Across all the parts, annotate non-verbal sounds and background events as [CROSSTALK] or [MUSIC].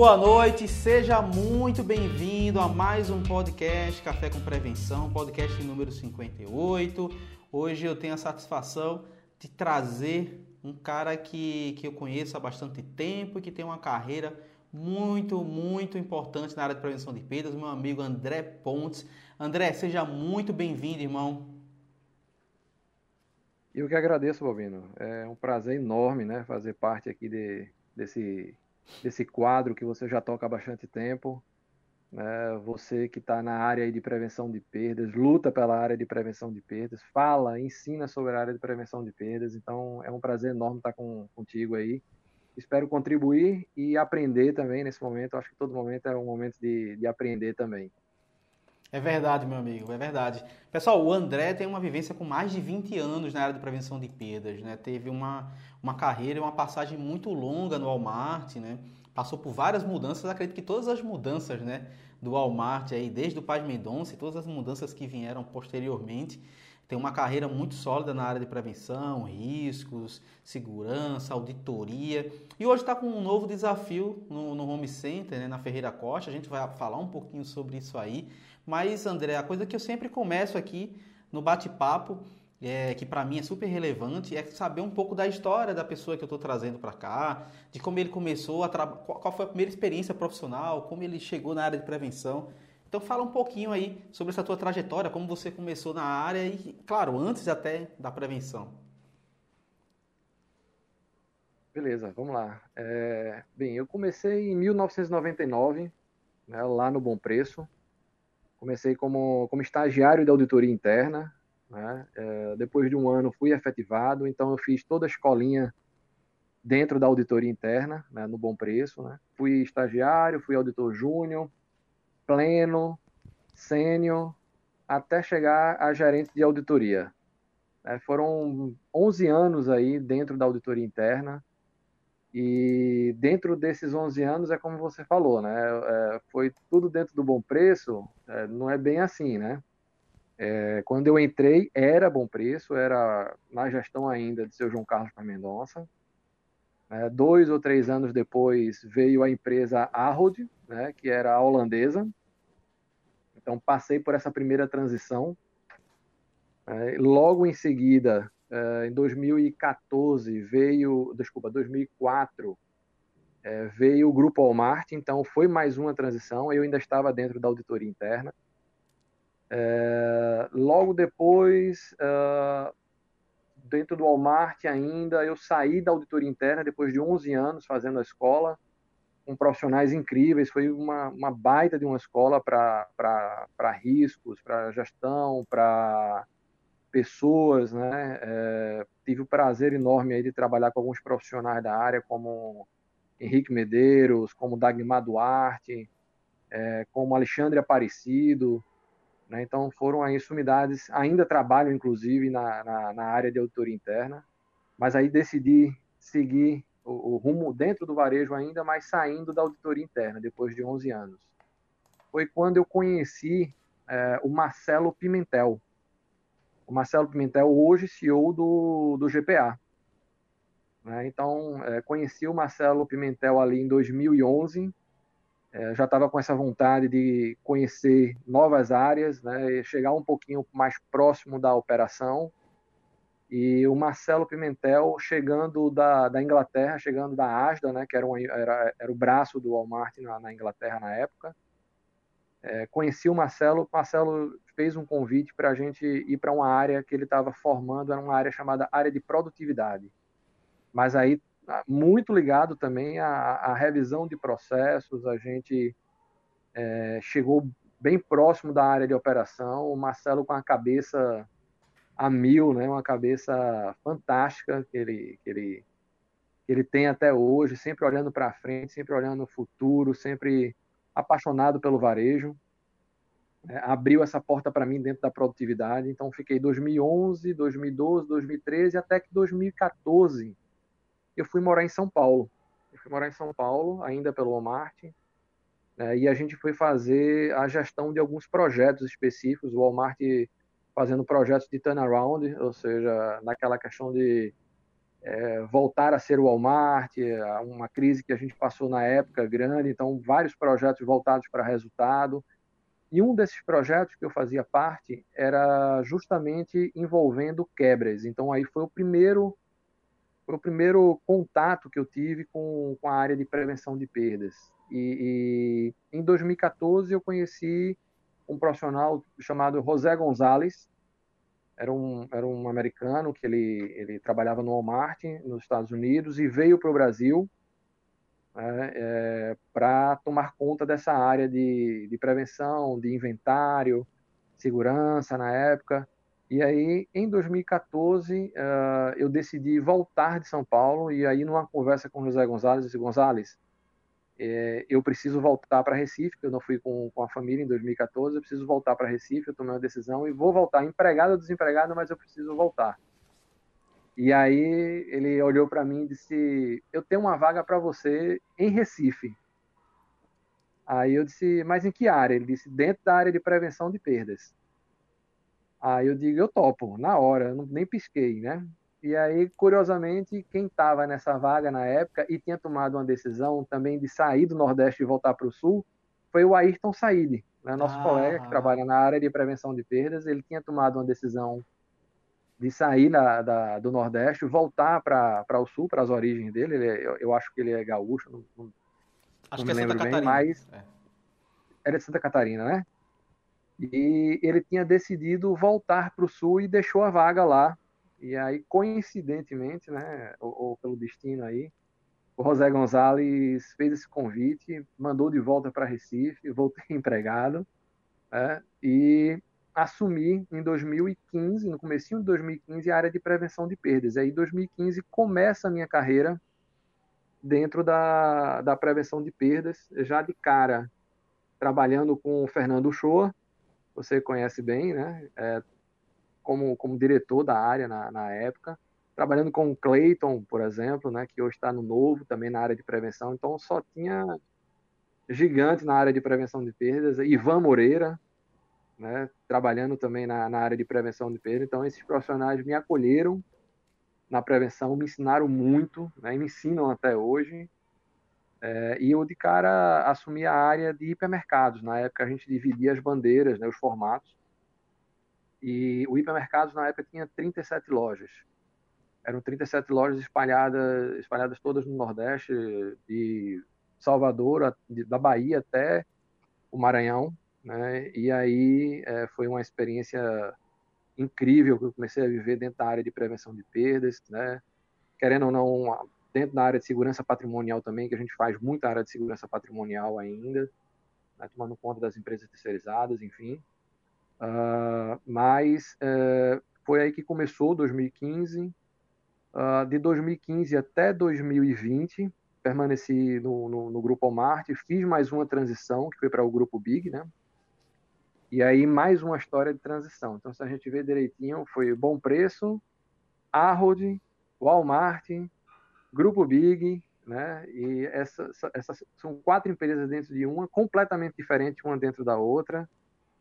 boa noite. Seja muito bem-vindo a mais um podcast Café com Prevenção, podcast número 58. Hoje eu tenho a satisfação de trazer um cara que, que eu conheço há bastante tempo e que tem uma carreira muito, muito importante na área de prevenção de perdas, meu amigo André Pontes. André, seja muito bem-vindo, irmão. Eu que agradeço, Bobino. É um prazer enorme, né, fazer parte aqui de, desse desse quadro que você já toca há bastante tempo. Né? Você que está na área de prevenção de perdas, luta pela área de prevenção de perdas, fala, ensina sobre a área de prevenção de perdas. Então é um prazer enorme estar com, contigo aí. Espero contribuir e aprender também nesse momento. Acho que todo momento é um momento de, de aprender também. É verdade, meu amigo, é verdade. Pessoal, o André tem uma vivência com mais de 20 anos na área de prevenção de perdas, né? Teve uma, uma carreira e uma passagem muito longa no Walmart, né? Passou por várias mudanças, acredito que todas as mudanças, né, do Walmart aí, desde o Paz Mendonça e todas as mudanças que vieram posteriormente, tem uma carreira muito sólida na área de prevenção, riscos, segurança, auditoria. E hoje está com um novo desafio no, no Home Center, né, na Ferreira Costa. A gente vai falar um pouquinho sobre isso aí. Mas, André, a coisa que eu sempre começo aqui no bate-papo, é, que para mim é super relevante, é saber um pouco da história da pessoa que eu estou trazendo para cá, de como ele começou, a qual foi a primeira experiência profissional, como ele chegou na área de prevenção. Então fala um pouquinho aí sobre essa tua trajetória, como você começou na área e, claro, antes até da prevenção. Beleza, vamos lá. É, bem, eu comecei em 1999, né, lá no Bom Preço, Comecei como, como estagiário da auditoria interna. Né? É, depois de um ano fui efetivado, então eu fiz toda a escolinha dentro da auditoria interna, né, no Bom Preço. Né? Fui estagiário, fui auditor júnior, pleno, sênior, até chegar a gerente de auditoria. É, foram 11 anos aí dentro da auditoria interna, e dentro desses 11 anos, é como você falou, né? É, foi tudo dentro do bom preço, é, não é bem assim, né? É, quando eu entrei, era bom preço, era na gestão ainda de seu João Carlos Mendonça. É, dois ou três anos depois veio a empresa Ahold, né, que era holandesa. Então passei por essa primeira transição. É, logo em seguida Uh, em 2014 veio, desculpa, 2004 é, veio o grupo Walmart, então foi mais uma transição. Eu ainda estava dentro da auditoria interna. É, logo depois, uh, dentro do Walmart ainda, eu saí da auditoria interna depois de 11 anos fazendo a escola, com profissionais incríveis. Foi uma, uma baita de uma escola para riscos, para gestão, para pessoas, né? É, tive o prazer enorme aí de trabalhar com alguns profissionais da área, como Henrique Medeiros, como Dagmar Duarte, é, como Alexandre Aparecido, né? Então foram aí sumidades, ainda trabalham inclusive na, na, na, área de auditoria interna, mas aí decidi seguir o, o, rumo dentro do varejo ainda, mas saindo da auditoria interna, depois de 11 anos. Foi quando eu conheci é, o Marcelo Pimentel, o Marcelo Pimentel, hoje CEO do, do GPA. Né? Então, é, conheci o Marcelo Pimentel ali em 2011, é, já estava com essa vontade de conhecer novas áreas, né? chegar um pouquinho mais próximo da operação. E o Marcelo Pimentel, chegando da, da Inglaterra, chegando da ASDA, né? que era, um, era, era o braço do Walmart na, na Inglaterra na época, é, conheci o Marcelo, o Marcelo fez um convite para a gente ir para uma área que ele estava formando, era uma área chamada área de produtividade. Mas aí, ah, muito ligado também à, à revisão de processos, a gente é, chegou bem próximo da área de operação, o Marcelo com a cabeça a mil, né, uma cabeça fantástica que ele, que ele, que ele tem até hoje, sempre olhando para frente, sempre olhando no futuro, sempre apaixonado pelo varejo. É, abriu essa porta para mim dentro da produtividade. Então, fiquei 2011, 2012, 2013, até que 2014 eu fui morar em São Paulo. Eu fui morar em São Paulo, ainda pelo Walmart, né, e a gente foi fazer a gestão de alguns projetos específicos. O Walmart fazendo projetos de turnaround, ou seja, naquela questão de é, voltar a ser o Walmart, uma crise que a gente passou na época grande, então vários projetos voltados para resultado. E um desses projetos que eu fazia parte era justamente envolvendo quebras. Então aí foi o primeiro foi o primeiro contato que eu tive com, com a área de prevenção de perdas. E, e em 2014 eu conheci um profissional chamado José Gonzalez, era um, era um americano que ele, ele trabalhava no Walmart nos Estados Unidos e veio para o Brasil né, é, para tomar conta dessa área de, de prevenção, de inventário, segurança na época. E aí, em 2014, uh, eh, eu decidi voltar de São Paulo. E aí, numa conversa com o José Gonzalez, eu disse: Gonzalez, é, eu preciso voltar para Recife, eu não fui com, com a família em 2014. Eu preciso voltar para Recife. Eu tomei uma decisão e vou voltar, empregado ou desempregado, mas eu preciso voltar. E aí, ele olhou para mim e disse: Eu tenho uma vaga para você em Recife. Aí eu disse: Mas em que área? Ele disse: Dentro da área de prevenção de perdas. Aí eu digo, eu topo, na hora, nem pisquei, né? E aí, curiosamente, quem estava nessa vaga na época e tinha tomado uma decisão também de sair do Nordeste e voltar para o Sul foi o Ayrton Said, né? nosso ah, colega que trabalha na área de prevenção de perdas. Ele tinha tomado uma decisão de sair na, da, do Nordeste, voltar para o Sul, para as origens dele. Ele é, eu, eu, acho que ele é gaúcho, não, não, acho não que é Santa bem, Catarina. mas é. era de Santa Catarina, né? E ele tinha decidido voltar para o sul e deixou a vaga lá. E aí, coincidentemente, né, ou, ou pelo destino aí, o José Gonzalez fez esse convite, mandou de volta para Recife, [LAUGHS] voltei empregado, né, e assumi em 2015, no começo de 2015, a área de prevenção de perdas. E aí, em 2015, começa a minha carreira dentro da, da prevenção de perdas, já de cara trabalhando com o Fernando Shoa, você conhece bem, né? É, como, como diretor da área na, na época, trabalhando com o Clayton, por exemplo, né? Que hoje está no Novo, também na área de prevenção. Então, só tinha gigante na área de prevenção de perdas. Ivan Moreira, né? Trabalhando também na, na área de prevenção de perdas. Então, esses profissionais me acolheram na prevenção, me ensinaram muito, né? Me ensinam até hoje. É, e eu de cara assumi a área de hipermercados. Na época a gente dividia as bandeiras, né, os formatos. E o hipermercados na época tinha 37 lojas. Eram 37 lojas espalhadas, espalhadas todas no Nordeste, de Salvador, da Bahia até o Maranhão. Né? E aí é, foi uma experiência incrível que eu comecei a viver dentro da área de prevenção de perdas, né? Querendo ou não, dentro da área de segurança patrimonial também, que a gente faz muita área de segurança patrimonial ainda, né, tomando conta das empresas terceirizadas, enfim. Uh, mas uh, foi aí que começou 2015. Uh, ah, de 2015 até 2020, permaneci no, no, no grupo Walmart, fiz mais uma transição, que foi para o grupo Big, né? E aí mais uma história de transição. Então, se a gente ver direitinho, foi Bom Preço, Arrold, Walmart, Grupo Big, né? E essas, essas são quatro empresas dentro de uma, completamente diferentes uma dentro da outra,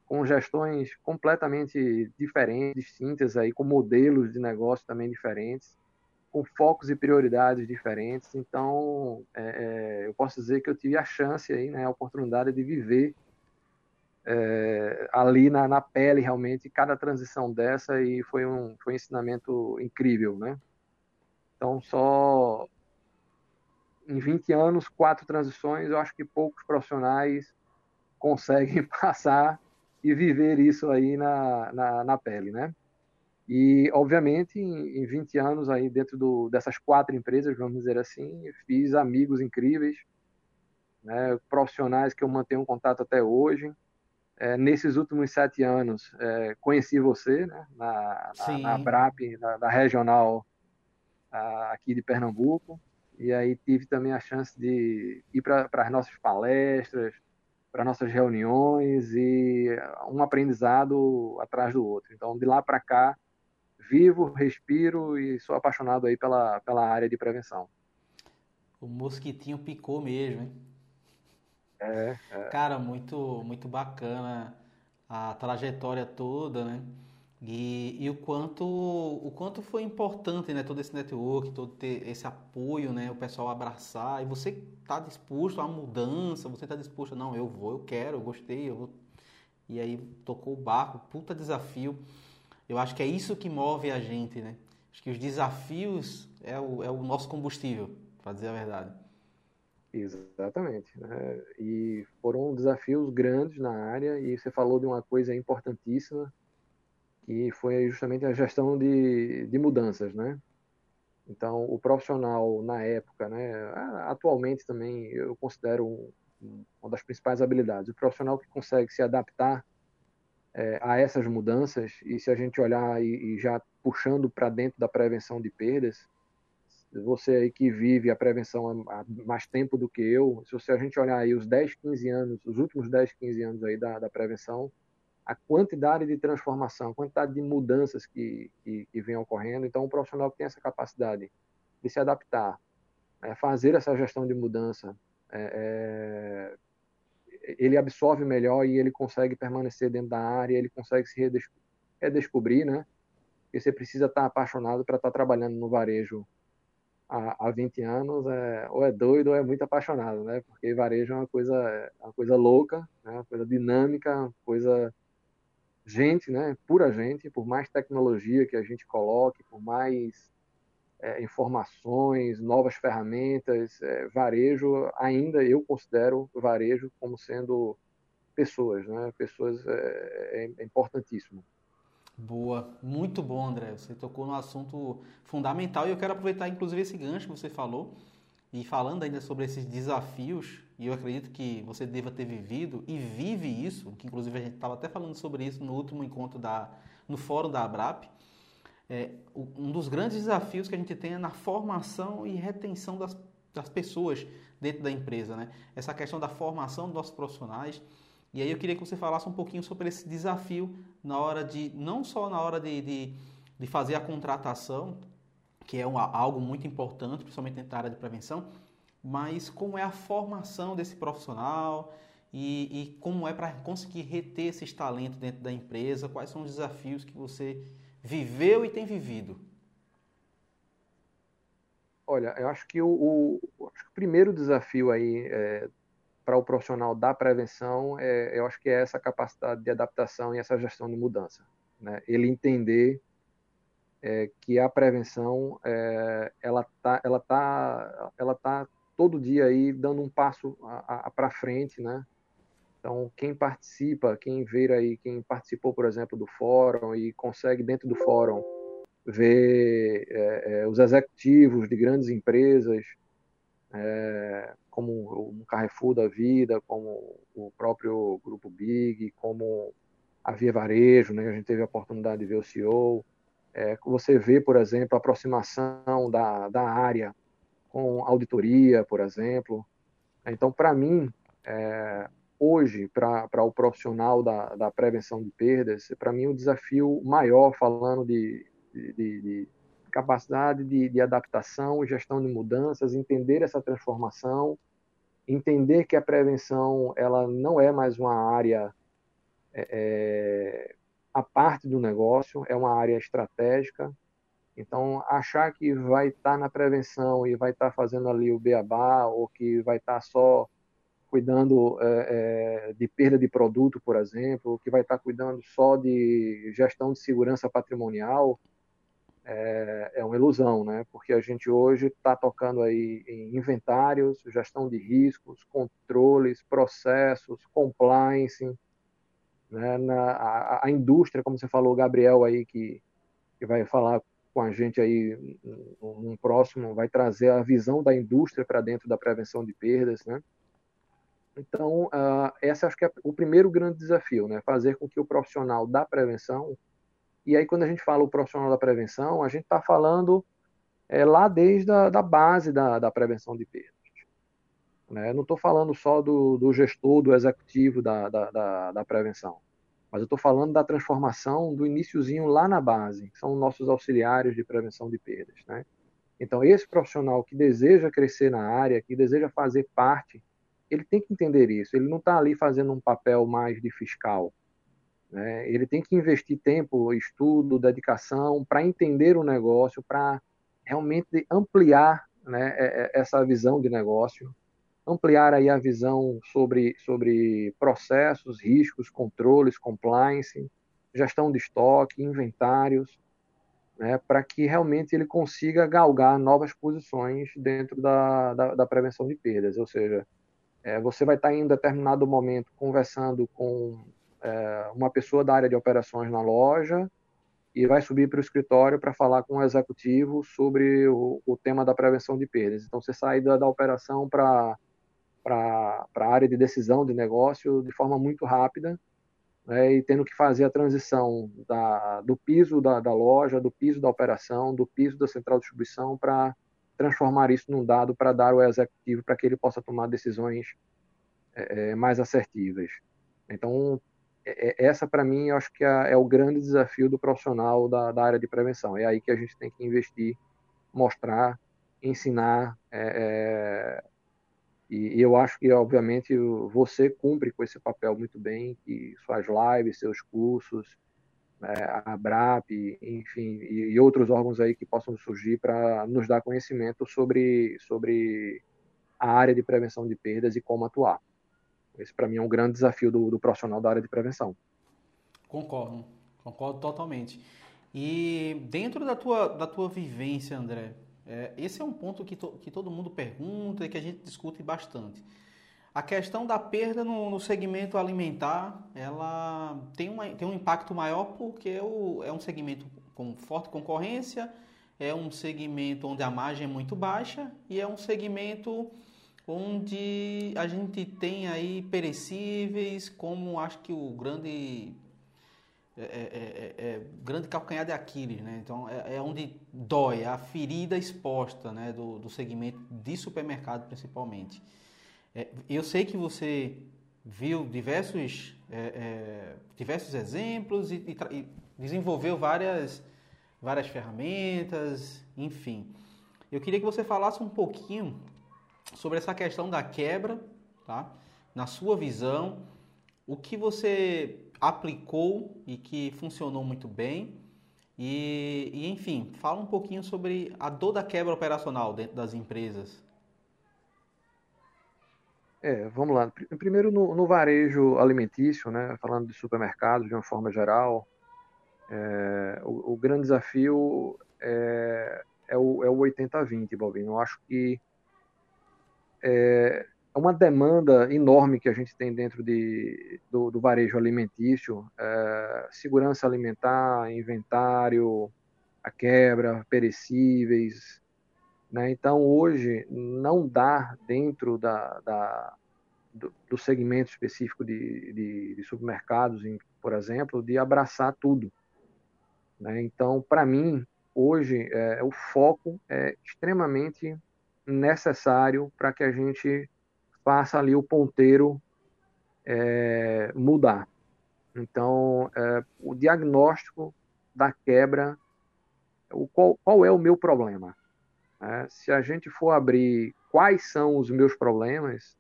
com gestões completamente diferentes, distintas aí, com modelos de negócio também diferentes, com focos e prioridades diferentes. Então, é, é, eu posso dizer que eu tive a chance aí, né, a oportunidade de viver é, ali na, na, pele realmente cada transição dessa e foi um, foi um ensinamento incrível, né? Então, só em 20 anos, quatro transições, eu acho que poucos profissionais [LAUGHS] conseguem passar e viver isso aí na, na, na pele, né? E, obviamente, em, em 20 anos aí dentro do, dessas quatro empresas, vamos dizer assim, fiz amigos incríveis, né, profissionais que eu mantenho contato até hoje. É, nesses últimos sete anos, é, conheci você né, na, na, na BRAP, na, na regional aqui de Pernambuco. E aí tive também a chance de ir para as nossas palestras, para nossas reuniões e um aprendizado atrás do outro. Então, de lá para cá, vivo, respiro e sou apaixonado aí pela, pela área de prevenção. O mosquitinho picou mesmo, hein? É, é. Cara, muito, muito bacana a trajetória toda, né? E, e, o quanto o quanto foi importante, né, todo esse network, todo esse apoio, né, o pessoal abraçar e você está disposto à mudança, você está disposto, não, eu vou, eu quero, eu gostei, eu vou. E aí tocou o barco, puta desafio. Eu acho que é isso que move a gente, né? Acho que os desafios é o, é o nosso combustível, para dizer a verdade. Exatamente. Né? E foram desafios grandes na área, e você falou de uma coisa importantíssima, que foi justamente a gestão de, de mudanças, né? Então, o profissional na época, né, atualmente também eu considero um, uma das principais habilidades, o profissional que consegue se adaptar é, a essas mudanças, e se a gente olhar e, e já puxando para dentro da prevenção de perdas, você aí que vive a prevenção há mais tempo do que eu, se a gente olhar aí os 10, 15 anos, os últimos 10, 15 anos aí da, da prevenção, a quantidade de transformação, a quantidade de mudanças que, que, que vem ocorrendo. Então, o profissional que tem essa capacidade de se adaptar, é, fazer essa gestão de mudança, é, é, ele absorve melhor e ele consegue permanecer dentro da área, ele consegue se redescobrir, redescobrir, né? Porque você precisa estar apaixonado para estar trabalhando no varejo há, há 20 anos, é, ou é doido ou é muito apaixonado, né? Porque varejo é uma coisa, é uma coisa louca, né? uma coisa dinâmica, uma coisa gente, né, pura gente, por mais tecnologia que a gente coloque, por mais é, informações, novas ferramentas, é, varejo, ainda eu considero varejo como sendo pessoas, né? Pessoas é, é, é importantíssimo. Boa, muito bom, André. Você tocou no assunto fundamental e eu quero aproveitar, inclusive, esse gancho que você falou e falando ainda sobre esses desafios, e eu acredito que você deva ter vivido e vive isso, que inclusive a gente estava até falando sobre isso no último encontro da, no fórum da Abrap, é, um dos grandes desafios que a gente tem é na formação e retenção das, das pessoas dentro da empresa, né? Essa questão da formação dos nossos profissionais. E aí eu queria que você falasse um pouquinho sobre esse desafio na hora de, não só na hora de, de, de fazer a contratação, que é uma, algo muito importante, principalmente na área de prevenção, mas como é a formação desse profissional e, e como é para conseguir reter esses talentos dentro da empresa, quais são os desafios que você viveu e tem vivido? Olha, eu acho que o, o, acho que o primeiro desafio aí é, para o profissional da prevenção, é, eu acho que é essa capacidade de adaptação e essa gestão de mudança. Né? Ele entender é, que a prevenção é, ela tá ela tá ela tá todo dia aí dando um passo para frente né? Então quem participa quem vê aí quem participou por exemplo do fórum e consegue dentro do fórum ver é, é os executivos de grandes empresas é, como o Carrefour da vida como o próprio grupo Big como a Via Varejo né? A gente teve a oportunidade de ver o CEO é, você vê, por exemplo, a aproximação da, da área com auditoria, por exemplo. Então, para mim, é, hoje, para o profissional da, da prevenção de perdas, para mim o desafio maior, falando de, de, de capacidade de, de, adaptação, gestão de mudanças, entender essa transformação, entender que a prevenção ela não é mais uma área é, é a parte do negócio, é uma área estratégica. Então, achar que vai estar tá na prevenção e vai estar tá fazendo ali o beabá, ou que vai estar tá só cuidando é, é, de perda de produto, por exemplo, que vai estar tá cuidando só de gestão de segurança patrimonial, é, é uma ilusão, né? Porque a gente hoje está tocando aí em inventários, gestão de riscos, controles, processos, compliance, né? Na, a, a, indústria, como você falou, Gabriel aí, que, que vai falar com a gente aí num próximo, vai trazer a visão da indústria para dentro da prevenção de perdas, né? Então, uh, esse acho que é o primeiro grande desafio, né? Fazer com que o profissional da prevenção, e aí quando a gente fala o profissional da prevenção, a gente está falando é, lá desde a da base da, da prevenção de perdas. Né? Não estou falando só do, do, gestor, do executivo da, da, da, da prevenção, mas eu estou falando da transformação do iníciozinho lá na base, que são nossos auxiliares de prevenção de perdas. Né? Então, esse profissional que deseja crescer na área, que deseja fazer parte, ele tem que entender isso. Ele não está ali fazendo um papel mais de fiscal. Né? Ele tem que investir tempo, estudo, dedicação para entender o negócio, para realmente ampliar né, é, é, essa visão de negócio, ampliar aí a visão sobre, sobre processos, riscos, controles, compliance, gestão de estoque, inventários, né, para que realmente ele consiga galgar novas posições dentro da, da, da prevenção de perdas. Ou seja, é, você vai estar em determinado momento conversando com é, uma pessoa da área de operações na loja e vai subir para o escritório para falar com o executivo sobre o, o, tema da prevenção de perdas. Então, você sai da, da operação para a área de decisão de negócio de forma muito rápida né, e tendo que fazer a transição da, do piso da, da, loja, do piso da operação, do piso da central de distribuição para transformar isso num dado para dar ao executivo para que ele possa tomar decisões é, é mais assertivas. Então, é, é essa para mim eu acho que é, é, o grande desafio do profissional da, da, área de prevenção. É aí que a gente tem que investir, mostrar, ensinar, é, é e, eu acho que, obviamente, você cumpre com esse papel muito bem, que suas lives, seus cursos, né, a BRAP, enfim, e, outros órgãos aí que possam surgir para nos dar conhecimento sobre, sobre a área de prevenção de perdas e como atuar. Esse, para mim, é um grande desafio do, do profissional da área de prevenção. Concordo, concordo totalmente. E dentro da tua, da tua vivência, André, é, esse é um ponto que, to, que todo mundo pergunta e que a gente discute bastante. A questão da perda no, no segmento alimentar, ela tem, uma, tem um impacto maior porque o, é um segmento com forte concorrência, é um segmento onde a margem é muito baixa e é um segmento onde a gente tem aí perecíveis, como acho que o grande é é, é, é, é, grande calcanhar de Aquiles, né? Então é, é, onde dói, a ferida exposta, né? Do, do segmento de supermercado principalmente. eu sei que você viu diversos diversos exemplos e, e, e, desenvolveu várias várias ferramentas, enfim. Eu queria que você falasse um pouquinho sobre essa questão da quebra, tá? Na sua visão, o que você aplicou e que funcionou muito bem. E, e, enfim, fala um pouquinho sobre a dor da quebra operacional dentro das empresas. É, vamos lá. Primeiro no, no varejo alimentício, né, falando de supermercados de uma forma geral, é, o, o, grande desafio é, é o, é o 80-20, Bobinho. Eu acho que é, uma demanda enorme que a gente tem dentro de, do, do varejo alimentício, é, segurança alimentar, inventário, a quebra, perecíveis. Né? Então, hoje, não dá dentro da, da do, do, segmento específico de, de, de supermercados, por exemplo, de abraçar tudo. Né? Então, para mim, hoje, é, o foco é extremamente necessário para que a gente faça ali o ponteiro é, mudar. Então, é, o diagnóstico da quebra, o, qual, qual é o meu problema? É, se a gente for abrir quais são os meus problemas,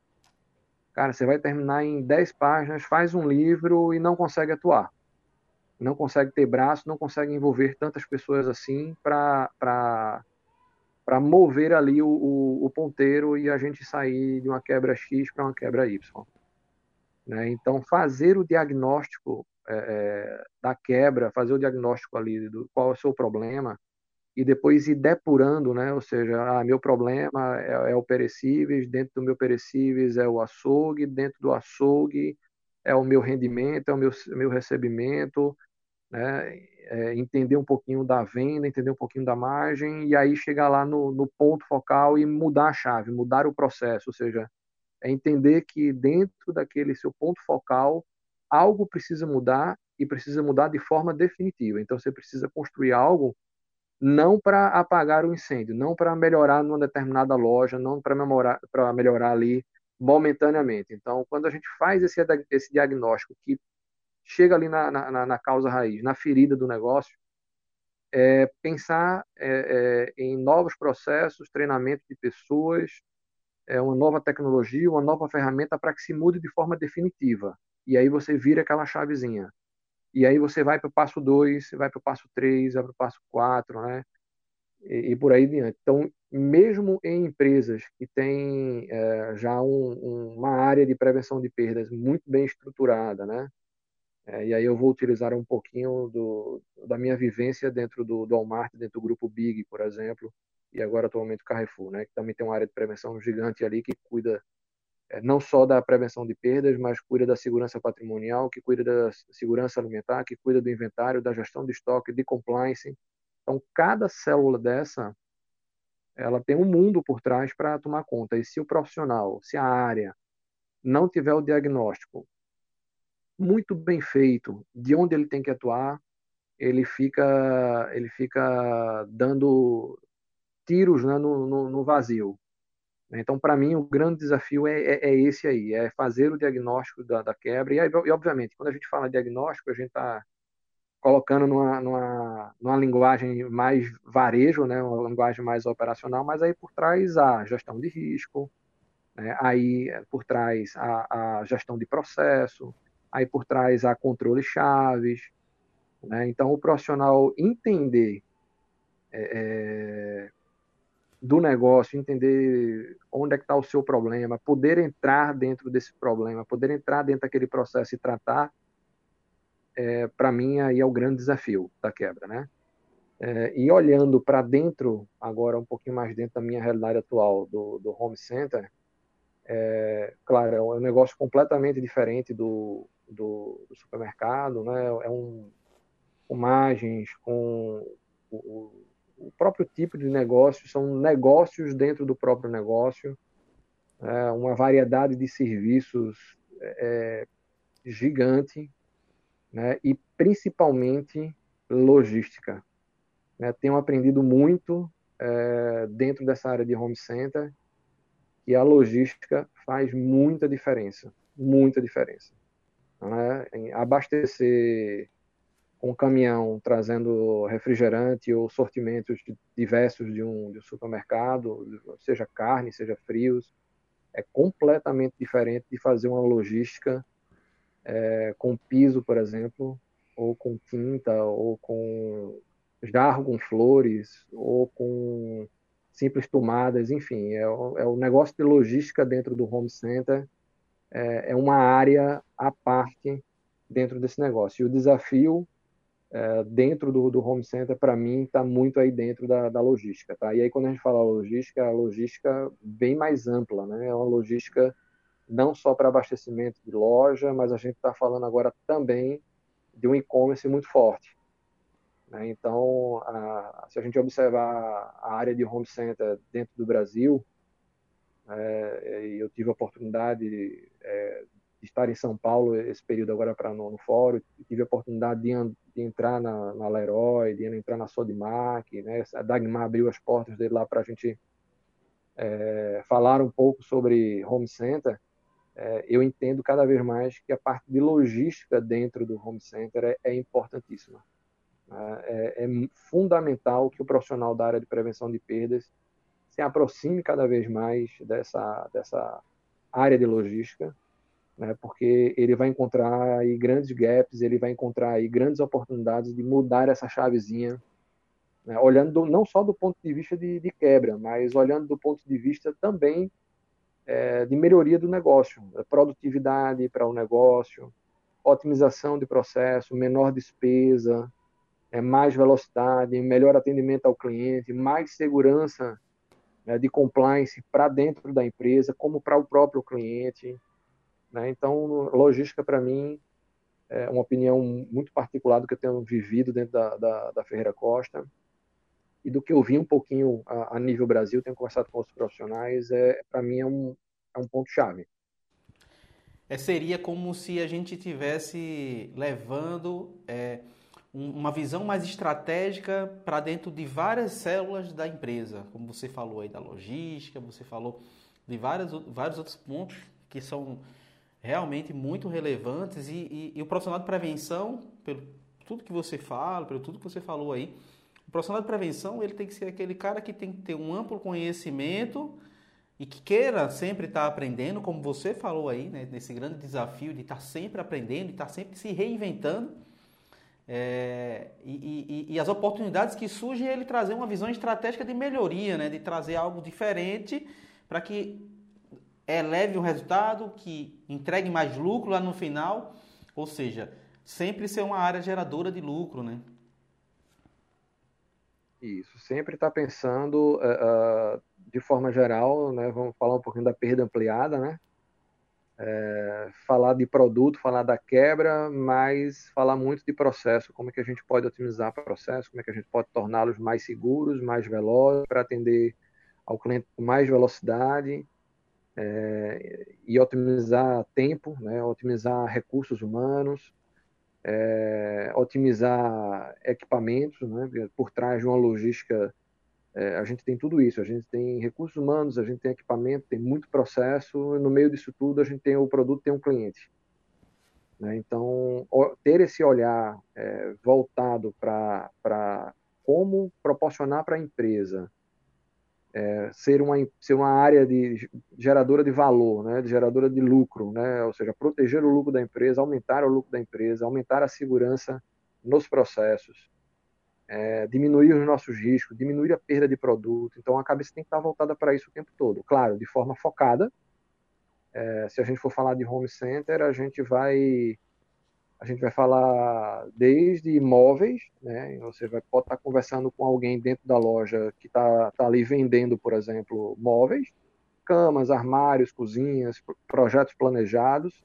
cara, você vai terminar em 10 páginas, faz um livro e não consegue atuar. Não consegue ter braço, não consegue envolver tantas pessoas assim para para mover ali o, o, o, ponteiro e a gente sair de uma quebra X para uma quebra Y. Né? Então, fazer o diagnóstico é, é, da quebra, fazer o diagnóstico ali do qual é o seu problema e depois ir depurando, né? Ou seja, ah, meu problema é, é o perecíveis, dentro do meu perecíveis é o açougue, dentro do açougue é o meu rendimento, é o meu, meu recebimento, né? É, entender um pouquinho da venda, entender um pouquinho da margem e aí chegar lá no, no, ponto focal e mudar a chave, mudar o processo, ou seja, é entender que dentro daquele seu ponto focal algo precisa mudar e precisa mudar de forma definitiva. Então você precisa construir algo não para apagar o incêndio, não para melhorar numa determinada loja, não para melhorar, melhorar ali momentaneamente. Então, quando a gente faz esse, esse diagnóstico que chega ali na, na, na causa raiz, na ferida do negócio, é pensar é, é, em novos processos, treinamento de pessoas, é, uma nova tecnologia, uma nova ferramenta para que se mude de forma definitiva. E aí você vira aquela chavezinha. E aí você vai para o passo 2, vai para o passo 3, vai para o passo 4, né? E, e, por aí diante. Então, mesmo em empresas que têm é, já um, um, uma área de prevenção de perdas muito bem estruturada, né? É, e aí eu vou utilizar um pouquinho do, da minha vivência dentro do, do Walmart, dentro do grupo Big, por exemplo, e agora atualmente o Carrefour, né? Que também tem uma área de prevenção gigante ali que cuida é, não só da prevenção de perdas, mas cuida da segurança patrimonial, que cuida da segurança alimentar, que cuida do inventário, da gestão de estoque, de compliance. Então, cada célula dessa, ela tem um mundo por trás para tomar conta. E se o profissional, se a área não tiver o diagnóstico muito bem feito de onde ele tem que atuar, ele fica, ele fica dando tiros né, no, no, no vazio. Então, para mim, o grande desafio é, é, é, esse aí, é fazer o diagnóstico da, da quebra. E, aí, e, obviamente, quando a gente fala diagnóstico, a gente está colocando numa, numa, numa, linguagem mais varejo, né, uma linguagem mais operacional, mas aí por trás a gestão de risco, né, aí por trás a, a, gestão de processo, aí por trás a controle chaves. Né, então, o profissional entender é, é do negócio, entender onde é que está o seu problema, poder entrar dentro desse problema, poder entrar dentro daquele processo e tratar, é, para mim aí é o grande desafio da quebra, né? É, e olhando para dentro, agora um pouquinho mais dentro da minha realidade atual do, do home center, é, claro, é um negócio completamente diferente do, do, do supermercado, né? É um com margens, com o, o próprio tipo de negócio, são negócios dentro do próprio negócio, é uma variedade de serviços é, gigante, né? e principalmente logística. Né? Tenho aprendido muito é, dentro dessa área de home center e a logística faz muita diferença, muita diferença. Né? Abastecer um caminhão trazendo refrigerante ou sortimentos diversos de um, de um supermercado, seja carne, seja frios, é completamente diferente de fazer uma logística é, com piso, por exemplo, ou com tinta, ou com jarro com flores, ou com simples tomadas, enfim, é, é o negócio de logística dentro do home center, é, é uma área à parte dentro desse negócio. E o desafio é, dentro do, do home center, para mim, está muito aí dentro da, da, logística. Tá? E aí, quando a gente fala logística, a logística bem mais ampla, né? é uma logística não só para abastecimento de loja, mas a gente está falando agora também de um e-commerce muito forte. Né? Então, a, se a gente observar a área de home center dentro do Brasil, eu tive a oportunidade é, de estar em São Paulo esse período agora para no, no fórum, tive a oportunidade de, de entrar na, na Leroy, de entrar na Sodimac, né? A Dagmar abriu as portas dele lá para a gente é, falar um pouco sobre home center. É, eu entendo cada vez mais que a parte de logística dentro do home center é, é importantíssima. Né? É, é fundamental que o profissional da área de prevenção de perdas se aproxime cada vez mais dessa, dessa área de logística, né, porque ele vai encontrar aí grandes gaps, ele vai encontrar aí grandes oportunidades de mudar essa chavezinha, né, olhando do, não só do ponto de vista de, de, quebra, mas olhando do ponto de vista também é, de melhoria do negócio, produtividade para o negócio, otimização de processo, menor despesa, é, mais velocidade, melhor atendimento ao cliente, mais segurança né, de compliance para dentro da empresa, como para o próprio cliente. Né? Então, logística, para mim, é uma opinião muito particular do que eu tenho vivido dentro da, da, da Ferreira Costa e do que eu vi um pouquinho a, a nível Brasil, tenho conversado com os profissionais, é, para mim é um, é um ponto-chave. É, seria como se a gente tivesse levando é, um, uma visão mais estratégica para dentro de várias células da empresa, como você falou aí da logística, você falou de várias, vários outros pontos que são realmente muito relevantes e, e, e, o profissional de prevenção, pelo tudo que você fala, pelo tudo que você falou aí, o profissional de prevenção ele tem que ser aquele cara que tem que ter um amplo conhecimento e que queira sempre estar aprendendo, como você falou aí, né, nesse grande desafio de estar sempre aprendendo, de estar sempre se reinventando, É, e, e, e, as oportunidades que surgem é ele trazer uma visão estratégica de melhoria, né? de trazer algo diferente para que eleve o resultado, que entregue mais lucro lá no final, ou seja, sempre ser uma área geradora de lucro, né? Isso, sempre está pensando uh, de forma geral, né? Vamos falar um pouquinho da perda ampliada, né? É, falar de produto, falar da quebra, mas falar muito de processo, como é que a gente pode otimizar o processo, como é que a gente pode torná-los mais seguros, mais velozes, para atender ao cliente com mais velocidade é, e otimizar tempo, né, otimizar recursos humanos, é, otimizar equipamentos, né, por trás de uma logística é, a gente tem tudo isso, a gente tem recursos humanos, a gente tem equipamento, tem muito processo, e no meio disso tudo a gente tem o produto, tem um cliente. Né? Então, ter esse olhar é, voltado para como proporcionar para a empresa é, ser, uma, ser uma área de geradora de valor, né? de geradora de lucro, né? ou seja, proteger o lucro da empresa, aumentar o lucro da empresa, aumentar a segurança nos processos, é, diminuir os nossos riscos, diminuir a perda de produto. Então a cabeça tem que estar voltada para isso o tempo todo. Claro, de forma focada. É, se a gente for falar de home center, a gente vai a gente vai falar desde imóveis, né? Você vai, pode estar conversando com alguém dentro da loja que está tá ali vendendo, por exemplo, móveis, camas, armários, cozinhas, projetos planejados.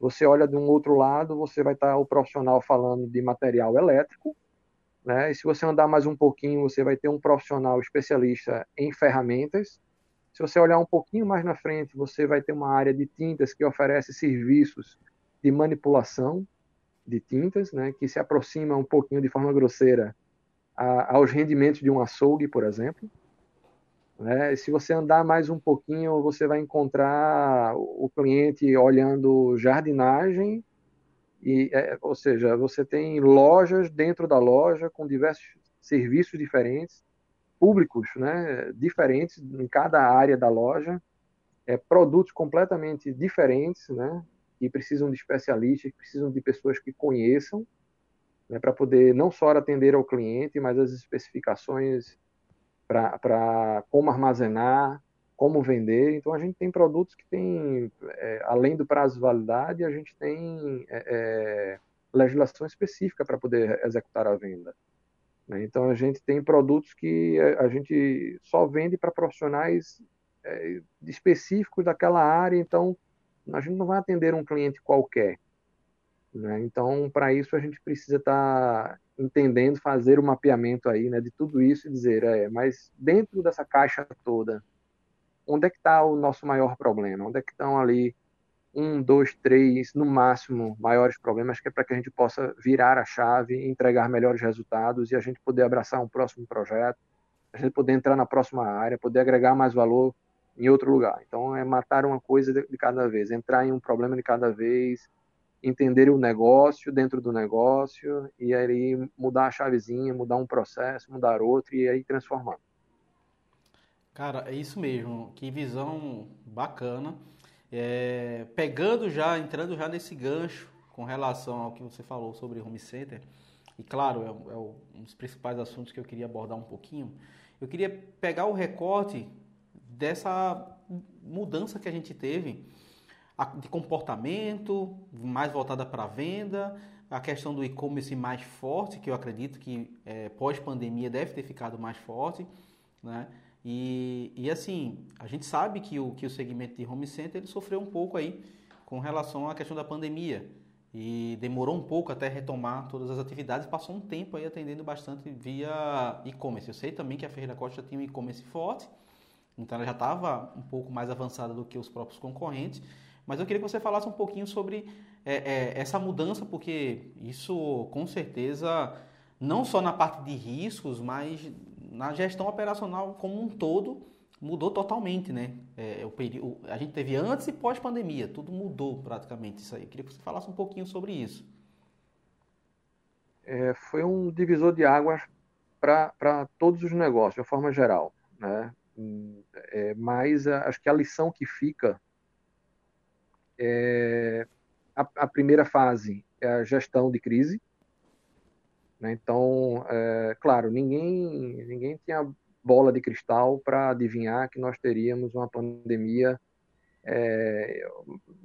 Você olha de um outro lado, você vai estar o profissional falando de material elétrico, né? E se você andar mais um pouquinho, você vai ter um profissional especialista em ferramentas. Se você olhar um pouquinho mais na frente, você vai ter uma área de tintas que oferece serviços de manipulação de tintas, né? que se aproxima um pouquinho de forma grosseira a, aos rendimentos de um açougue, por exemplo. Né? Se você andar mais um pouquinho, você vai encontrar o cliente olhando jardinagem e, é, ou seja, você tem lojas dentro da loja com diversos serviços diferentes, públicos né, diferentes em cada área da loja, é, produtos completamente diferentes, né, que precisam de especialistas, que precisam de pessoas que conheçam, né, para poder não só atender ao cliente, mas as especificações para como armazenar, como vender. Então, a gente tem produtos que têm, é, além do prazo de validade, a gente tem é, é legislação específica para poder executar a venda. Né? Então, a gente tem produtos que a gente só vende para profissionais é, específicos daquela área, então a gente não vai atender um cliente qualquer. Né? Então, para isso, a gente precisa estar tá entendendo, fazer o mapeamento aí né, de tudo isso e dizer, é, mas dentro dessa caixa toda, onde é que está o nosso maior problema? Onde é que estão ali um, dois, três, no máximo, maiores problemas, que é para que a gente possa virar a chave, entregar melhores resultados e a gente poder abraçar um próximo projeto, a gente poder entrar na próxima área, poder agregar mais valor em outro lugar. Então, é matar uma coisa de cada vez, entrar em um problema de cada vez, entender o negócio dentro do negócio e aí mudar a chavezinha, mudar um processo, mudar outro e aí transformar. Cara, é isso mesmo. Que visão bacana. É, pegando já, entrando já nesse gancho com relação ao que você falou sobre home center, e claro, é, é um dos principais assuntos que eu queria abordar um pouquinho. Eu queria pegar o recorte dessa mudança que a gente teve de comportamento, mais voltada para a venda, a questão do e-commerce mais forte, que eu acredito que é, pós-pandemia deve ter ficado mais forte, né? E, e assim, a gente sabe que o, que o segmento de home center ele sofreu um pouco aí com relação à questão da pandemia. E demorou um pouco até retomar todas as atividades, passou um tempo aí atendendo bastante via e-commerce. Eu sei também que a Ferreira Costa tinha um e-commerce forte, então ela já estava um pouco mais avançada do que os próprios concorrentes. Mas eu queria que você falasse um pouquinho sobre é, é, essa mudança, porque isso com certeza, não só na parte de riscos, mas na gestão operacional como um todo mudou totalmente, né? É, o período, a gente teve antes e pós-pandemia, tudo mudou praticamente isso aí. Eu queria que você falasse um pouquinho sobre isso. É, foi um divisor de águas para todos os negócios, de uma forma geral, né? É, mas a, acho que a lição que fica é a, a primeira fase é a gestão de crise, Né? Então, é, claro, ninguém, ninguém tinha bola de cristal para adivinhar que nós teríamos uma pandemia. É,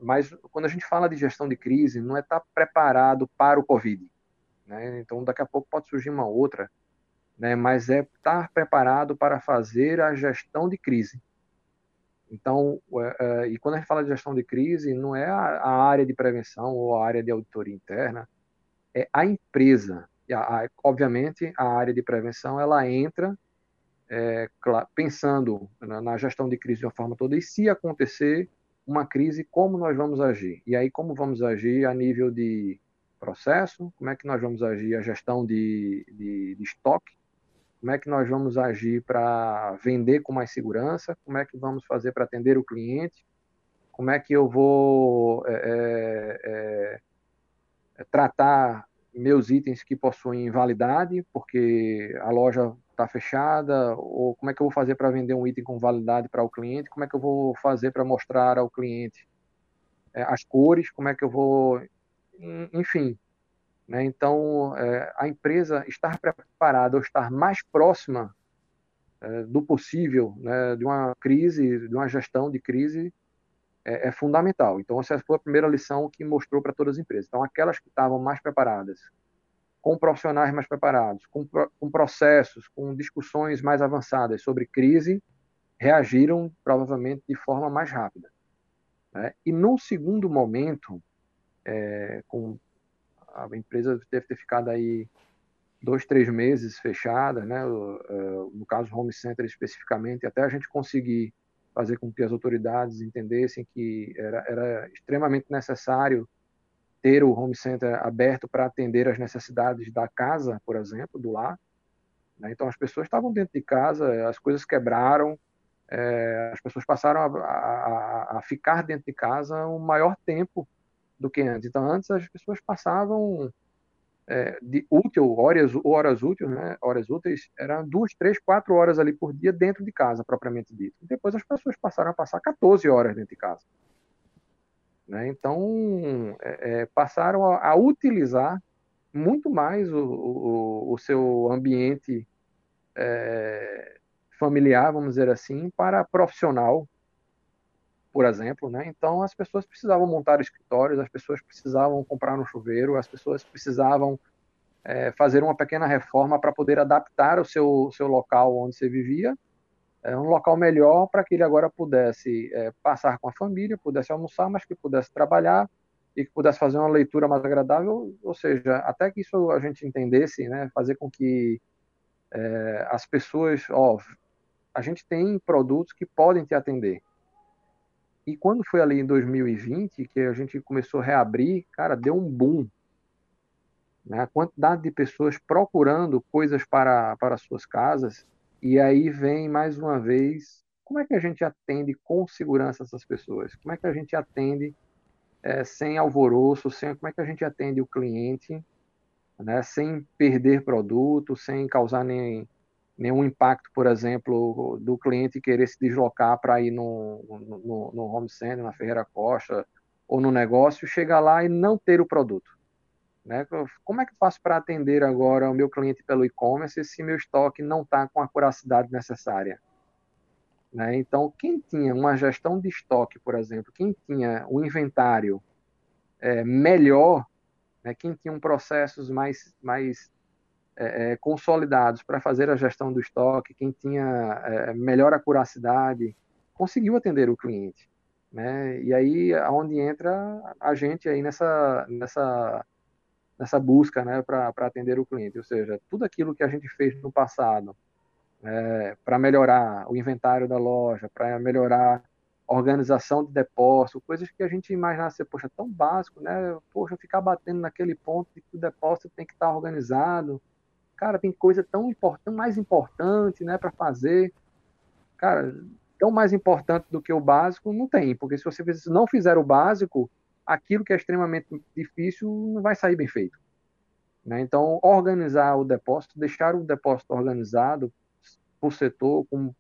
mas quando a gente fala de gestão de crise, não é estar tá preparado para o Covid. Né? Então, daqui a pouco pode surgir uma outra, né? mas é estar preparado para fazer a gestão de crise. Então, é, é, e quando a gente fala de gestão de crise, não é a área de prevenção ou a área de auditoria interna, é a empresa. A, a, obviamente, a área de prevenção ela entra é, pensando na, na, gestão de crise de uma forma toda. E se acontecer uma crise, como nós vamos agir? E aí, como vamos agir a nível de processo? Como é que nós vamos agir a gestão de, de, de estoque? Como é que nós vamos agir para vender com mais segurança? Como é que vamos fazer para atender o cliente? Como é que eu vou é, é, é, tratar meus itens que possuem validade, porque a loja está fechada? Ou como é que eu vou fazer para vender um item com validade para o cliente? Como é que eu vou fazer para mostrar ao cliente é, as cores? Como é que eu vou. Enfim, né? Então, é, a empresa estar preparada ou estar mais próxima é, do possível né, de uma crise, de uma gestão de crise, é, é, fundamental. Então, essa foi a primeira lição que mostrou para todas as empresas. Então, aquelas que estavam mais preparadas, com profissionais mais preparados, com, com processos, com discussões mais avançadas sobre crise, reagiram provavelmente de forma mais rápida. Né? E num segundo momento, é, com a empresa deve ter ficado aí dois, três meses fechada, né? No caso Home Center especificamente, até a gente conseguir fazer com que as autoridades entendessem que era, era extremamente necessário ter o home center aberto para atender as necessidades da casa, por exemplo, do lar. Né? Então as pessoas estavam dentro de casa, as coisas quebraram, é, as pessoas passaram a, a, a, ficar dentro de casa um maior tempo do que antes. Então, antes as pessoas passavam é, de útil, horas, horas úteis, né? Horas úteis, eram duas, três, quatro horas ali por dia dentro de casa, propriamente dito. Depois as pessoas passaram a passar 14 horas dentro de casa. Né? Então, é, é, passaram a, a, utilizar muito mais o, o, o seu ambiente é, familiar, vamos dizer assim, para profissional, por exemplo, né? Então as pessoas precisavam montar escritórios, as pessoas precisavam comprar um chuveiro, as pessoas precisavam é, fazer uma pequena reforma para poder adaptar o seu, seu local onde você vivia, é, um local melhor para que ele agora pudesse é, passar com a família, pudesse almoçar, mas que pudesse trabalhar e que pudesse fazer uma leitura mais agradável, ou seja, até que isso a gente entendesse, né, fazer com que é, as pessoas, ó, a gente tem produtos que podem te atender, e quando foi ali em 2020 que a gente começou a reabrir, cara, deu um boom. Né? A quantidade de pessoas procurando coisas para, para suas casas. E aí vem mais uma vez, como é que a gente atende com segurança essas pessoas? Como é que a gente atende é, sem alvoroço, sem, como é que a gente atende o cliente, né? sem perder produto, sem causar nem, nenhum impacto, por exemplo, do cliente querer se deslocar para ir no, no, no, home center, na Ferreira Costa ou no negócio, chegar lá e não ter o produto. Né? Como é que eu faço para atender agora o meu cliente pelo e-commerce se meu estoque não está com a curacidade necessária? Né? Então, quem tinha uma gestão de estoque, por exemplo, quem tinha o um inventário é, melhor, né? quem tinha um processos mais, mais é, é, consolidados para fazer a gestão do estoque, quem tinha é, melhor acuracidade, conseguiu atender o cliente. Né? E aí aonde entra a gente aí nessa, nessa, nessa busca né, para atender o cliente. Ou seja, tudo aquilo que a gente fez no passado é, para melhorar o inventário da loja, para melhorar a organização de depósito, coisas que a gente imaginasse, poxa, tão básico, né? Poxa, ficar batendo naquele ponto de que o depósito tem que estar organizado, cara, tem coisa tão importante, mais importante, né, para fazer. Cara, tão mais importante do que o básico não tem, porque se você não fizer o básico, aquilo que é extremamente difícil não vai sair bem feito. Né? Então, organizar o depósito, deixar o depósito organizado por setor, com,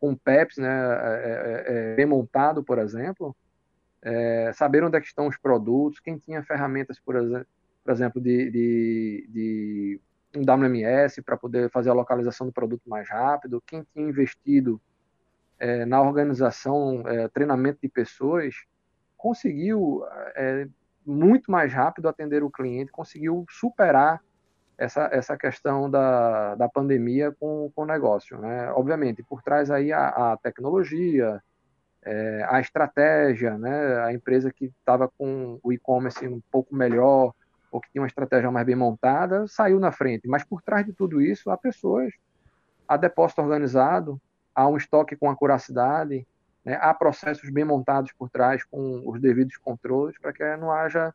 com PEPs né, é, é, é, bem montado, por exemplo, é, saber onde é estão os produtos, quem tinha ferramentas, por por exemplo de, de, de um WMS para poder fazer a localização do produto mais rápido, quem tinha investido é, na organização, é, treinamento de pessoas, conseguiu é, muito mais rápido atender o cliente, conseguiu superar essa, essa questão da, da pandemia com, com o negócio. Né? Obviamente, por trás aí a, a tecnologia, é, a estratégia, né? a empresa que estava com o e-commerce um pouco melhor, ou que tinha uma estratégia mais bem montada, saiu na frente. Mas por trás de tudo isso, há pessoas, há depósito organizado, há um estoque com acuracidade, né? há processos bem montados por trás com os devidos controles para que não haja,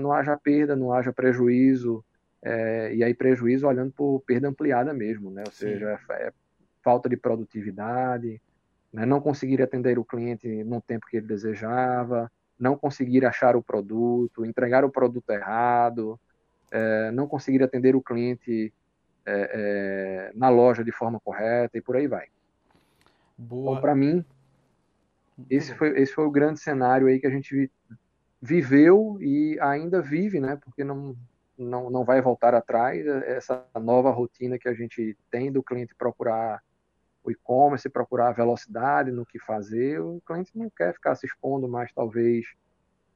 não haja perda, não haja prejuízo, é, e aí prejuízo olhando por perda ampliada mesmo, né? ou seja, é, é falta de produtividade, né? não conseguir atender o cliente no tempo que ele desejava, não conseguir achar o produto, entregar o produto errado, é, não conseguir atender o cliente é, é, na loja de forma correta e por aí vai. Boa. Então, para mim, esse foi, esse foi o grande cenário aí que a gente viveu e ainda vive, né? Porque não, não, não vai voltar atrás. Essa nova rotina que a gente tem do cliente procurar o e-commerce, procurar velocidade no que fazer, o cliente não quer ficar se expondo mais, talvez,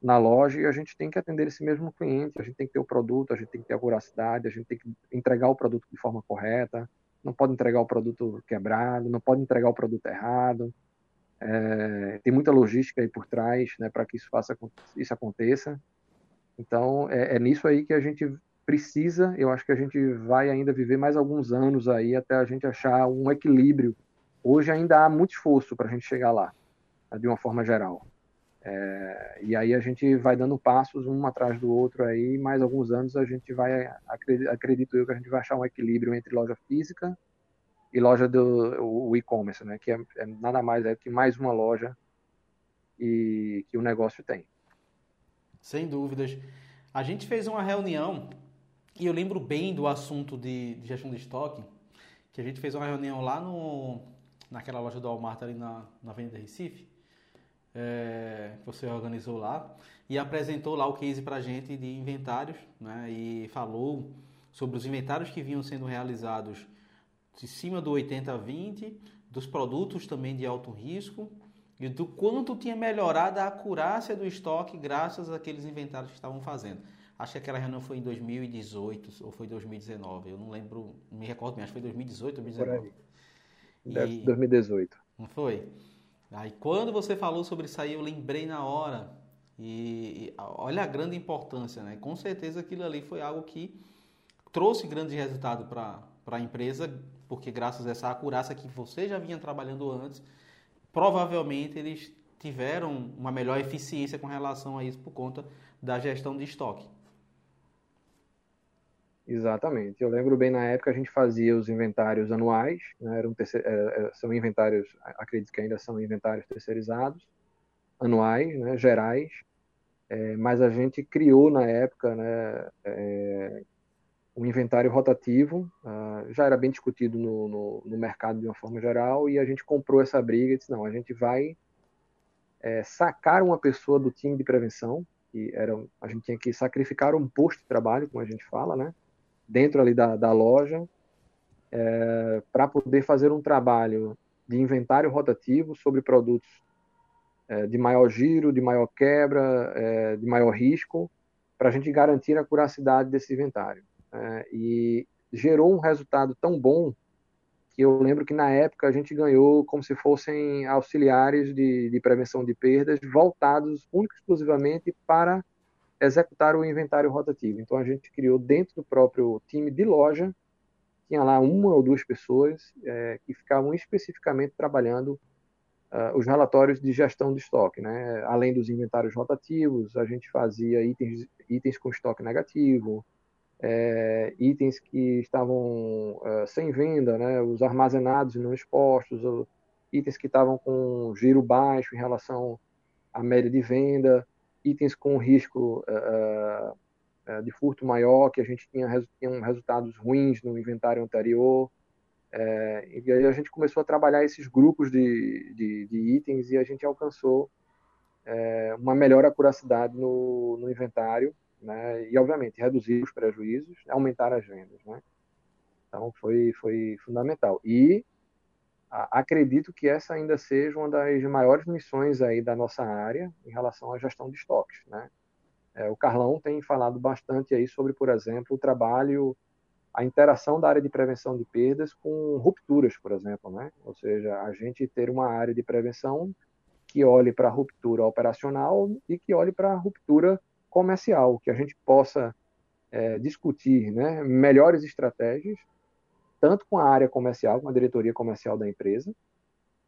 na loja e a gente tem que atender esse mesmo cliente, a gente tem que ter o produto, a gente tem que ter a voracidade, a gente tem que entregar o produto de forma correta, não pode entregar o produto quebrado, não pode entregar o produto errado. É, tem muita logística aí por trás né, para que isso, faça, isso aconteça. Então, é, é nisso aí que a gente precisa, eu acho que a gente vai ainda viver mais alguns anos aí até a gente achar um equilíbrio. Hoje ainda há muito esforço para a gente chegar lá, de uma forma geral. É, e aí a gente vai dando passos um atrás do outro aí, mais alguns anos a gente vai, acredito eu que a gente vai achar um equilíbrio entre loja física e loja do e-commerce, né? Que é, é, nada mais é que mais uma loja e que o negócio tem. Sem dúvidas. A gente fez uma reunião e eu lembro bem do assunto de, de gestão de estoque, que a gente fez uma reunião lá no, naquela loja do Walmart ali na, na Avenida Recife, é, que você organizou lá, e apresentou lá o case para a gente de inventários, né, e falou sobre os inventários que vinham sendo realizados de cima do 80-20, dos produtos também de alto risco, e do quanto tinha melhorado a acurácia do estoque graças àqueles inventários que estavam fazendo. Acho que aquela reunião foi em 2018 ou foi 2019. Eu não lembro, não me recordo bem, acho que foi 2018 ou 2019. E... 2018. Não foi? Aí quando você falou sobre isso aí, eu lembrei na hora. E, e olha a grande importância, né? Com certeza aquilo ali foi algo que trouxe grande resultado para a empresa, porque graças a essa acurácia que você já vinha trabalhando antes, provavelmente eles tiveram uma melhor eficiência com relação a isso por conta da gestão de estoque. Exatamente. Eu lembro bem na época a gente fazia os inventários anuais, né? Eram é, é, são inventários, acredito que ainda são inventários terceirizados, anuais, né? gerais, é, mas a gente criou na época né? É, um inventário rotativo, uh, já era bem discutido no, no, no, mercado de uma forma geral, e a gente comprou essa briga e disse, não, a gente vai é, sacar uma pessoa do time de prevenção, que era, a gente tinha que sacrificar um posto de trabalho, como a gente fala, né? Dentro ali da, da loja é, para poder fazer um trabalho de inventário rotativo sobre produtos é, de maior giro, de maior quebra, é, de maior risco, para a gente garantir a curacidade desse inventário. É, e gerou um resultado tão bom que eu lembro que na época a gente ganhou como se fossem auxiliares de, de prevenção de perdas voltados única e exclusivamente para executar o inventário rotativo. Então a gente criou dentro do próprio time de loja, tinha lá uma ou duas pessoas é, que ficavam especificamente trabalhando uh, os relatórios de gestão de estoque. Né? Além dos inventários rotativos, a gente fazia itens, itens com estoque negativo, é, itens que estavam uh, sem venda, né? os armazenados e não expostos, itens que estavam com giro baixo em relação à média de venda itens com risco uh, uh, de furto maior, que a gente tinha, tinha resultados ruins no inventário anterior. E aí a gente começou a trabalhar esses grupos de, de, de itens e a gente alcançou uma melhor acuracidade no, no inventário. né? e, obviamente, reduzir os prejuízos, aumentar as vendas. Né? Então, foi, foi fundamental. E acredito que essa ainda seja uma das maiores missões aí da nossa área em relação à gestão de estoques. Né? É, o Carlão tem falado bastante aí sobre, por exemplo, o trabalho, a interação da área de prevenção de perdas com rupturas, por exemplo. Né? Ou seja, a gente ter uma área de prevenção que olhe para a ruptura operacional e que olhe para a ruptura comercial, que a gente possa é, discutir né, melhores estratégias, tanto com a área comercial, com a diretoria comercial da empresa,